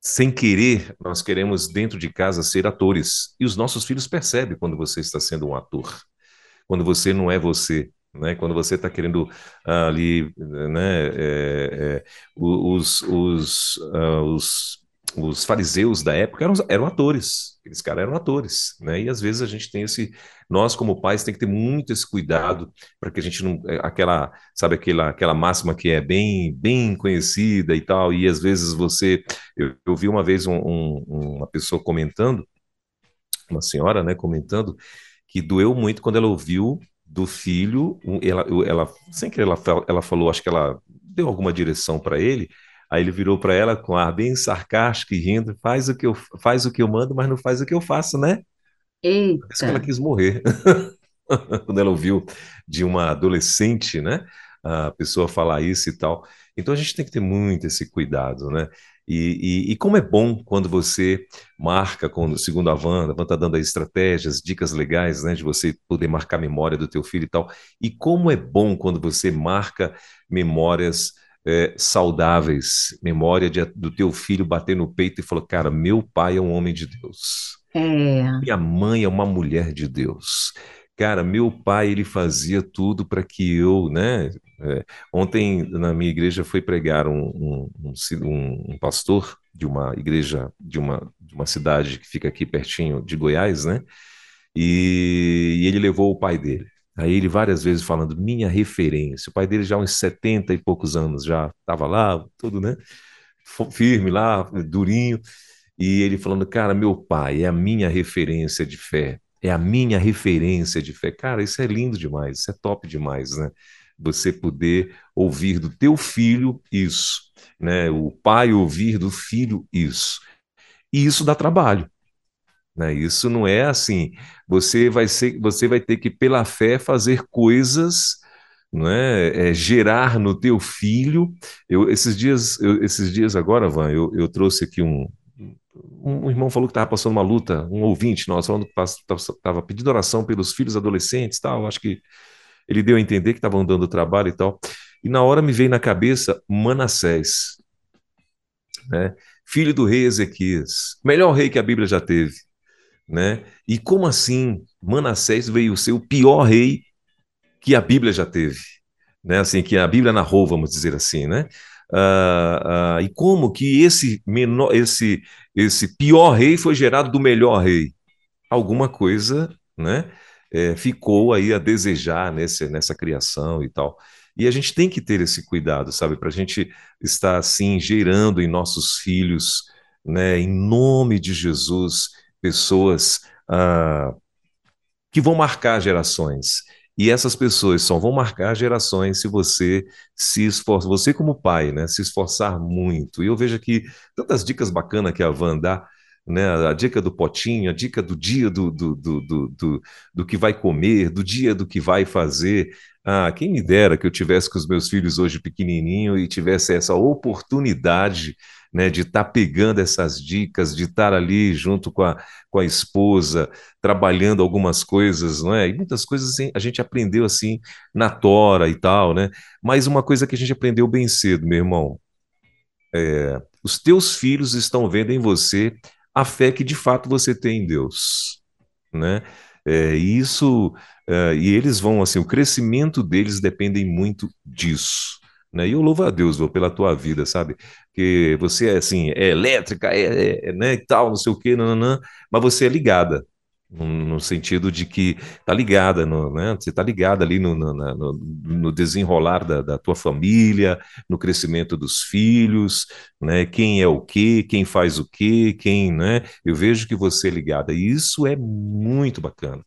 sem querer, nós queremos dentro de casa ser atores. E os nossos filhos percebem quando você está sendo um ator quando você não é você, né? Quando você está querendo ali, né? É, é, os, os, uh, os os fariseus da época eram, eram atores, aqueles caras eram atores, né? E às vezes a gente tem esse, nós como pais tem que ter muito esse cuidado para que a gente não, é, aquela, sabe aquela, aquela máxima que é bem, bem conhecida e tal, e às vezes você, eu, eu vi uma vez um, um, uma pessoa comentando, uma senhora, né, comentando que doeu muito quando ela ouviu do filho, ela, ela sem querer ela, ela falou, acho que ela deu alguma direção para ele Aí ele virou para ela com ar bem sarcástico e rindo: faz o que eu faz o que eu mando, mas não faz o que eu faço, né? Por isso que ela quis morrer. [LAUGHS] Quando ela ouviu de uma adolescente, né? A pessoa falar isso e tal. Então a gente tem que ter muito esse cuidado, né? E, e, e como é bom quando você marca, quando, segundo a Wanda, a Wanda está dando aí estratégias, dicas legais, né? De você poder marcar a memória do teu filho e tal. E como é bom quando você marca memórias é, saudáveis, memória de, do teu filho bater no peito e falar, cara, meu pai é um homem de Deus. É. Minha mãe é uma mulher de Deus. Cara, meu pai, ele fazia tudo para que eu, né? É, ontem na minha igreja foi pregar um, um, um, um, pastor de uma igreja de uma, de uma cidade que fica aqui pertinho de Goiás, né? E, e ele levou o pai dele. Aí ele várias vezes falando, minha referência. O pai dele já uns 70 e poucos anos, já estava lá, tudo, né? Firme lá, durinho. E ele falando, cara, meu pai é a minha referência de fé. É a minha referência de fé. Cara, isso é lindo demais, isso é top demais, né? Você poder ouvir do teu filho isso, né? O pai ouvir do filho isso. E isso dá trabalho. Né? Isso não é assim. Você vai ser, você vai ter que pela fé fazer coisas, não é? é gerar no teu filho. Eu esses dias, eu, esses dias agora, Van, eu, eu trouxe aqui um, um irmão falou que estava passando uma luta, um ouvinte nosso falando que estava pedindo oração pelos filhos adolescentes, tal. Acho que ele deu a entender que estavam dando trabalho e tal. E na hora me veio na cabeça Manassés, né? Filho do rei Ezequias, melhor rei que a Bíblia já teve né? E como assim Manassés veio ser o pior rei que a Bíblia já teve, né? Assim que a Bíblia narrou, vamos dizer assim, né? Uh, uh, e como que esse menor, esse esse pior rei foi gerado do melhor rei? Alguma coisa, né? É, ficou aí a desejar nesse, nessa criação e tal. E a gente tem que ter esse cuidado, sabe, para a gente estar assim gerando em nossos filhos, né, em nome de Jesus, pessoas ah, que vão marcar gerações. E essas pessoas só vão marcar gerações se você se esforçar, você como pai, né, se esforçar muito. E eu vejo aqui tantas dicas bacanas que a Van dá, né, a dica do potinho, a dica do dia do, do, do, do, do, do que vai comer, do dia do que vai fazer. Ah, quem me dera que eu tivesse com os meus filhos hoje pequenininho e tivesse essa oportunidade né, de estar tá pegando essas dicas, de estar ali junto com a, com a esposa, trabalhando algumas coisas, não é? E muitas coisas assim, a gente aprendeu assim na tora e tal, né? Mas uma coisa que a gente aprendeu bem cedo, meu irmão, é, os teus filhos estão vendo em você a fé que de fato você tem em Deus, né? É, isso, é, e eles vão assim, o crescimento deles depende muito disso. Né? E eu louvo a Deus viu, pela tua vida, sabe? Que você é assim, é elétrica, é, é né, e tal, não sei o quê, nananã, mas você é ligada. No sentido de que tá ligada, no, né? Você tá ligada ali no, no, no, no desenrolar da, da, tua família, no crescimento dos filhos, né? Quem é o quê, quem faz o quê, quem, né? Eu vejo que você é ligada. E isso é muito bacana.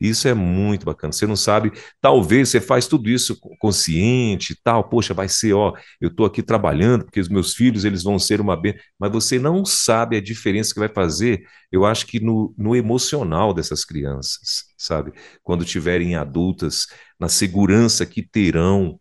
Isso é muito bacana. Você não sabe, talvez você faz tudo isso consciente, tal, poxa, vai ser, ó, eu estou aqui trabalhando porque os meus filhos eles vão ser uma bênção, mas você não sabe a diferença que vai fazer, eu acho que no, no emocional dessas crianças, sabe? Quando tiverem adultas, na segurança que terão,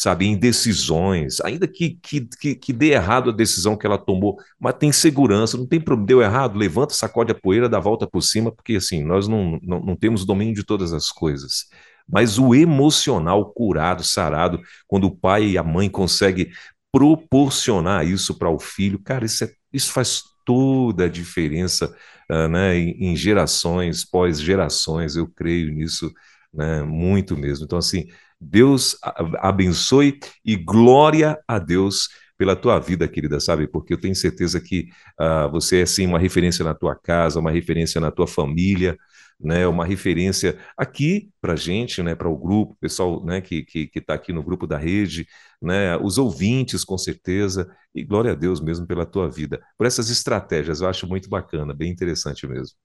sabe, em decisões, ainda que, que, que, que, dê errado a decisão que ela tomou, mas tem segurança, não tem problema, deu errado, levanta, sacode a poeira, dá a volta por cima, porque assim, nós não, não, não temos domínio de todas as coisas. Mas o emocional curado, sarado, quando o pai e a mãe conseguem proporcionar isso para o filho, cara, isso, é, isso faz toda a diferença uh, né, em, em gerações, pós-gerações, eu creio nisso né, muito mesmo. Então, assim, Deus abençoe e glória a Deus pela tua vida, querida, sabe? Porque eu tenho certeza que uh, você é, sim, uma referência na tua casa, uma referência na tua família, né, uma referência aqui para a gente, né, para o grupo, pessoal né, que está que, que tá aqui no grupo da rede, né, os ouvintes, com certeza, e glória a Deus mesmo pela tua vida, por essas estratégias, eu acho muito bacana, bem interessante mesmo.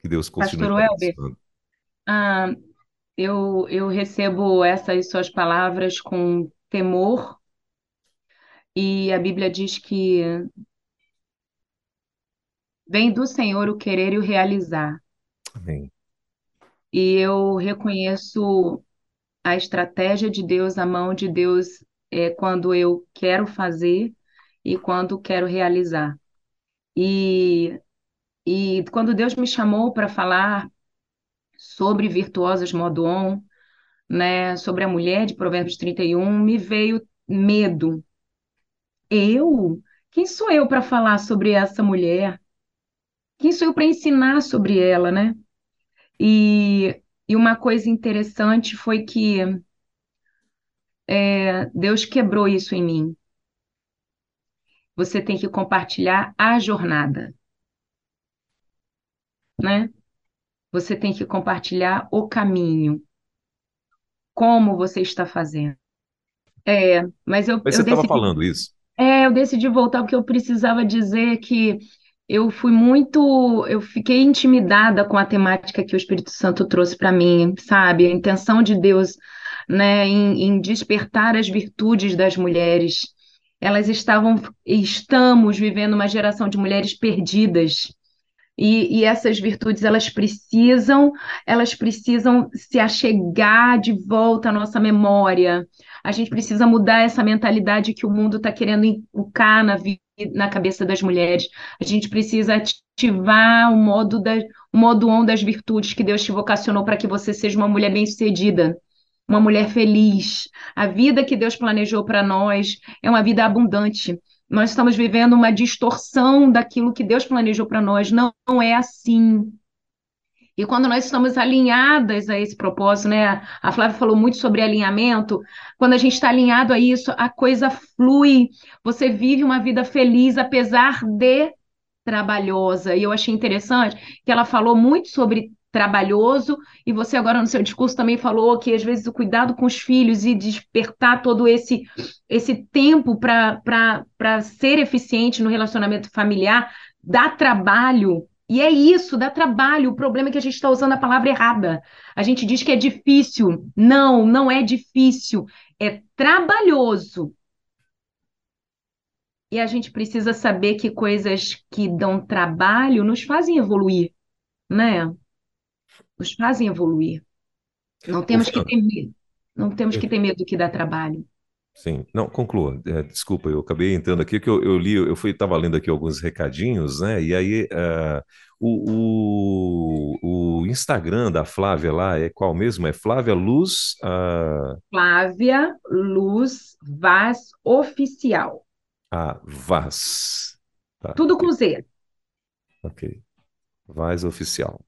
Que Deus continue Pastor Welber, ah, eu, eu recebo essas suas palavras com temor, e a Bíblia diz que vem do Senhor o querer e o realizar. Amém. E eu reconheço a estratégia de Deus, a mão de Deus, é, quando eu quero fazer e quando quero realizar. E, e quando Deus me chamou para falar sobre Virtuosas Modo On, né, sobre a mulher de Provérbios 31, me veio medo. Eu? Quem sou eu para falar sobre essa mulher? Quem sou eu para ensinar sobre ela, né? E, e uma coisa interessante foi que é, Deus quebrou isso em mim. Você tem que compartilhar a jornada, né? Você tem que compartilhar o caminho, como você está fazendo. É, mas eu, mas você estava decidi, falando isso? É, eu decidi voltar porque eu precisava dizer que eu fui muito, eu fiquei intimidada com a temática que o Espírito Santo trouxe para mim, sabe? A intenção de Deus, né, em, em despertar as virtudes das mulheres. Elas estavam, estamos vivendo uma geração de mulheres perdidas. E, e, essas virtudes elas precisam, elas precisam se achegar de volta à nossa memória. A gente precisa mudar essa mentalidade que o mundo está querendo inculcar na na cabeça das mulheres. A gente precisa ativar o modo, da, o modo on das virtudes que Deus te vocacionou para que você seja uma mulher bem-sucedida, uma mulher feliz. A vida que Deus planejou para nós é uma vida abundante. Nós estamos vivendo uma distorção daquilo que Deus planejou para nós. Não, não é assim. E quando nós estamos alinhadas a esse propósito, né? A Flávia falou muito sobre alinhamento. Quando a gente está alinhado a isso, a coisa flui. Você vive uma vida feliz, apesar de trabalhosa. E eu achei interessante que ela falou muito sobre trabalhoso, e você agora no seu discurso também falou que às vezes o cuidado com os filhos e despertar todo esse, esse tempo para ser eficiente no relacionamento familiar dá trabalho, e é isso, dá trabalho. O problema é que a gente está usando a palavra errada. A gente diz que é difícil. Não, não é difícil. É trabalhoso. E a gente precisa saber que coisas que dão trabalho nos fazem evoluir, né? Nos fazem evoluir. Não temos que ter medo. Não temos que ter medo do que dá trabalho. Sim, não, conclua. É, desculpa, eu acabei entrando aqui que eu, eu li, eu fui, estava lendo aqui alguns recadinhos, né? E aí uh, o, o, o, Instagram da Flávia lá é qual mesmo? É Flávia Luz. Uh... Flávia Luz Vaz Oficial. Ah, Vaz. Tá, Tudo com Z. Ok. Vaz Oficial.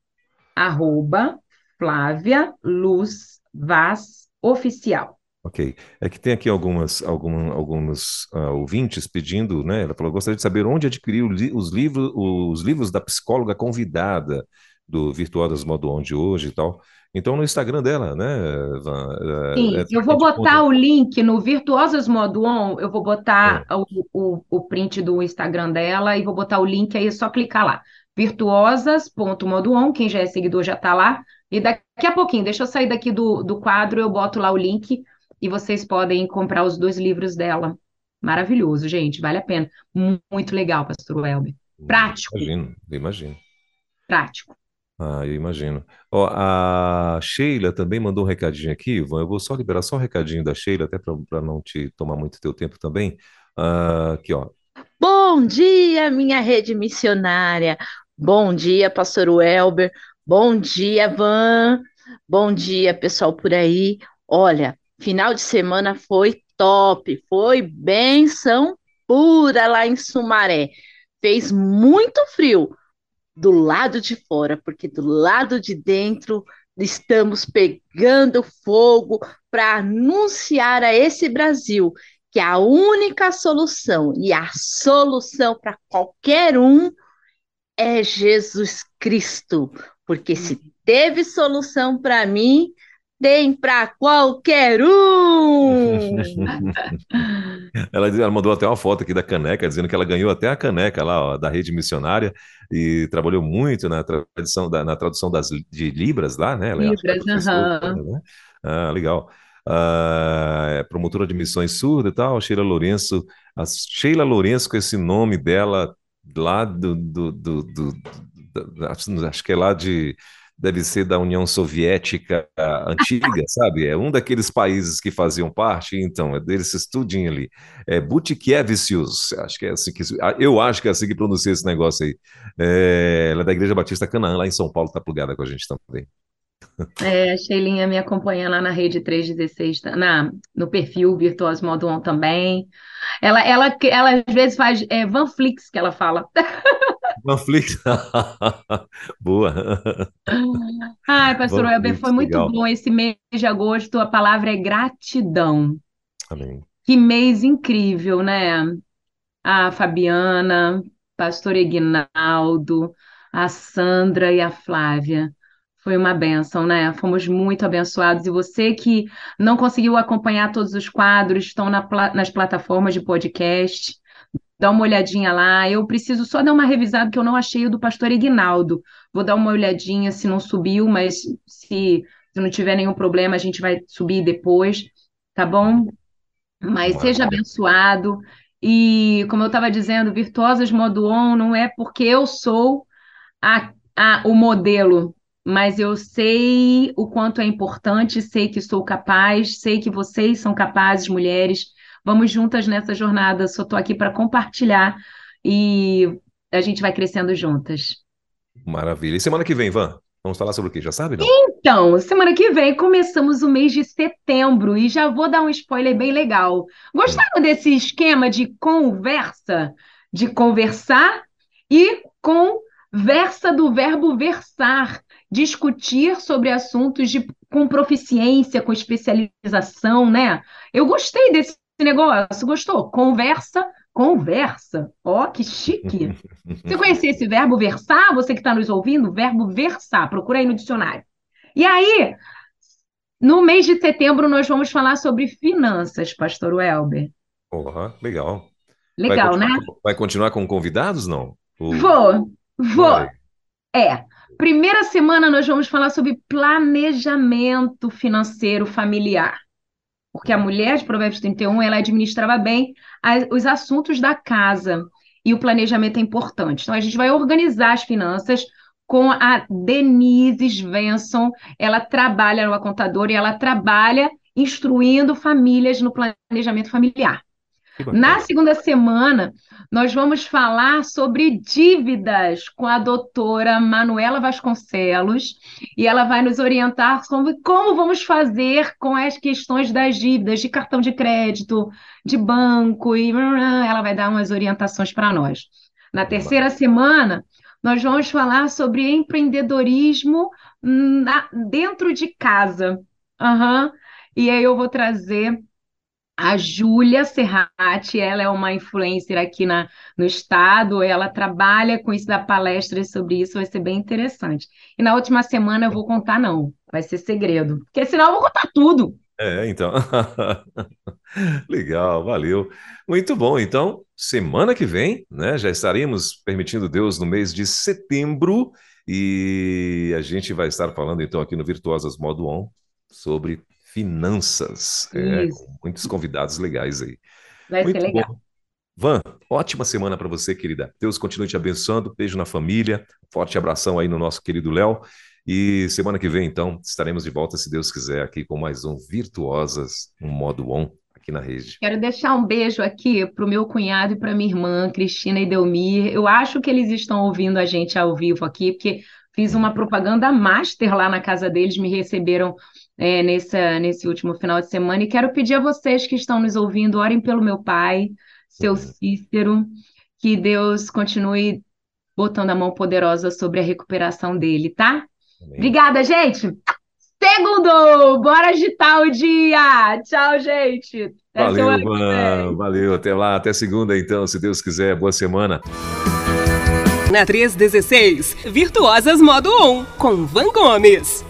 Arroba Flávia Luz Vaz Oficial. Ok. É que tem aqui algumas, algum, alguns uh, ouvintes pedindo, né? Ela falou, gostaria de saber onde adquiriu os livros, os livros da psicóloga convidada do Virtuosas Modo On de hoje e tal. Então, no Instagram dela, né? É, Sim, é, eu vou botar conta... o link no Virtuosas Modo On, eu vou botar é. o, o, o print do Instagram dela e vou botar o link aí, é só clicar lá. Virtuosas.modoon, quem já é seguidor já está lá. E daqui a pouquinho, deixa eu sair daqui do, do quadro, eu boto lá o link e vocês podem comprar os dois livros dela. Maravilhoso, gente, vale a pena. Muito legal, pastor Welber. Prático. Imagino, imagino. Prático. Ah, eu imagino. Ó, a Sheila também mandou um recadinho aqui, Ivan. Eu vou só liberar só um recadinho da Sheila, até para não te tomar muito teu tempo também. Ah, aqui, ó. Bom dia, minha rede missionária. Bom dia, pastor Welber. Bom dia, Van. Bom dia, pessoal por aí. Olha, Final de semana foi top, foi benção pura lá em Sumaré. Fez muito frio do lado de fora, porque do lado de dentro estamos pegando fogo para anunciar a esse Brasil que a única solução e a solução para qualquer um é Jesus Cristo, porque se teve solução para mim, tem para qualquer um. [LAUGHS] ela, ela, mandou até uma foto aqui da caneca, dizendo que ela ganhou até a caneca lá ó, da rede missionária e trabalhou muito na tradução, da, na tradução das, de Libras lá, né? Ela é Libras, aham. Né? Ah, legal. Ah, é promotora de missões surda e tal, Sheila Lourenço. A Sheila Lourenço, com esse nome dela lá do, do, do, do, acho que é lá de deve ser da União Soviética antiga, [LAUGHS] sabe? É um daqueles países que faziam parte, então, é deles estudinho ali. É Butikievicius, acho que é assim que ah, eu acho que é assim que pronuncia esse negócio aí. É, ela é da Igreja Batista Canaã, lá em São Paulo, tá plugada com a gente também. É, a Sheilinha me acompanha lá na rede 316, tá, na, no perfil Virtuoso Modo On também. Ela, ela, ela às vezes faz é, Vanflix, que ela fala. Vanflix? [LAUGHS] Boa. Ai, pastor Welber, foi muito legal. bom esse mês de agosto. A palavra é gratidão. Amém. Que mês incrível, né? A Fabiana, pastor Ignaldo, a Sandra e a Flávia. Foi uma benção, né? Fomos muito abençoados. E você que não conseguiu acompanhar todos os quadros, estão na, nas plataformas de podcast, dá uma olhadinha lá. Eu preciso só dar uma revisada, que eu não achei o do pastor Ignaldo. Vou dar uma olhadinha se não subiu, mas se, se não tiver nenhum problema, a gente vai subir depois, tá bom? Mas seja abençoado. E, como eu estava dizendo, Virtuosas Modo On não é porque eu sou a, a, o modelo mas eu sei o quanto é importante, sei que sou capaz, sei que vocês são capazes, mulheres. Vamos juntas nessa jornada. Só estou aqui para compartilhar e a gente vai crescendo juntas. Maravilha. E semana que vem, Van? Vamos falar sobre o quê? Já sabe, não? Então, semana que vem começamos o mês de setembro e já vou dar um spoiler bem legal. Gostaram hum. desse esquema de conversa? De conversar e conversa do verbo versar discutir sobre assuntos de, com proficiência, com especialização, né? Eu gostei desse negócio, gostou? Conversa, conversa. Ó, oh, que chique. [LAUGHS] Você conhecia esse verbo versar? Você que está nos ouvindo, verbo versar, procura aí no dicionário. E aí, no mês de setembro, nós vamos falar sobre finanças, pastor Welber. Porra, legal. Legal, vai né? Vai continuar com convidados, não? Vou, vou. Vai. É, Primeira semana nós vamos falar sobre planejamento financeiro familiar. Porque a mulher de Provérbios 31, ela administrava bem os assuntos da casa. E o planejamento é importante. Então, a gente vai organizar as finanças com a Denise Svensson. Ela trabalha no contadora e ela trabalha instruindo famílias no planejamento familiar. Na segunda semana, nós vamos falar sobre dívidas com a doutora Manuela Vasconcelos e ela vai nos orientar sobre como vamos fazer com as questões das dívidas de cartão de crédito, de banco e ela vai dar umas orientações para nós. Na terceira semana, nós vamos falar sobre empreendedorismo na, dentro de casa. Uhum. E aí eu vou trazer a Júlia Serrati, ela é uma influencer aqui na, no estado, ela trabalha com isso, dá palestras sobre isso, vai ser bem interessante. E na última semana eu vou contar, não, vai ser segredo, porque senão eu vou contar tudo. É, então. [LAUGHS] Legal, valeu. Muito bom. Então, semana que vem, né, já estaremos permitindo Deus no mês de setembro e a gente vai estar falando então aqui no Virtuosas Modo On sobre finanças. É, muitos convidados legais aí. Vai Muito ser legal. Bom. Van, ótima semana para você, querida. Deus continue te abençoando. Beijo na família. Forte abração aí no nosso querido Léo. E semana que vem, então, estaremos de volta, se Deus quiser, aqui com mais um Virtuosas, um modo on aqui na rede. Quero deixar um beijo aqui para o meu cunhado e para minha irmã, Cristina e Delmir. Eu acho que eles estão ouvindo a gente ao vivo aqui, porque fiz uma propaganda master lá na casa deles, me receberam é, nesse, nesse último final de semana. E quero pedir a vocês que estão nos ouvindo, orem pelo meu pai, seu. Cícero, que Deus continue botando a mão poderosa sobre a recuperação dele, tá? Amém. Obrigada, gente! Segundo! Bora agitar o dia! Tchau, gente! Até valeu, Van. Valeu. Até lá. Até segunda, então, se Deus quiser. Boa semana. Na 316, Virtuosas Modo On, com Van Gomes.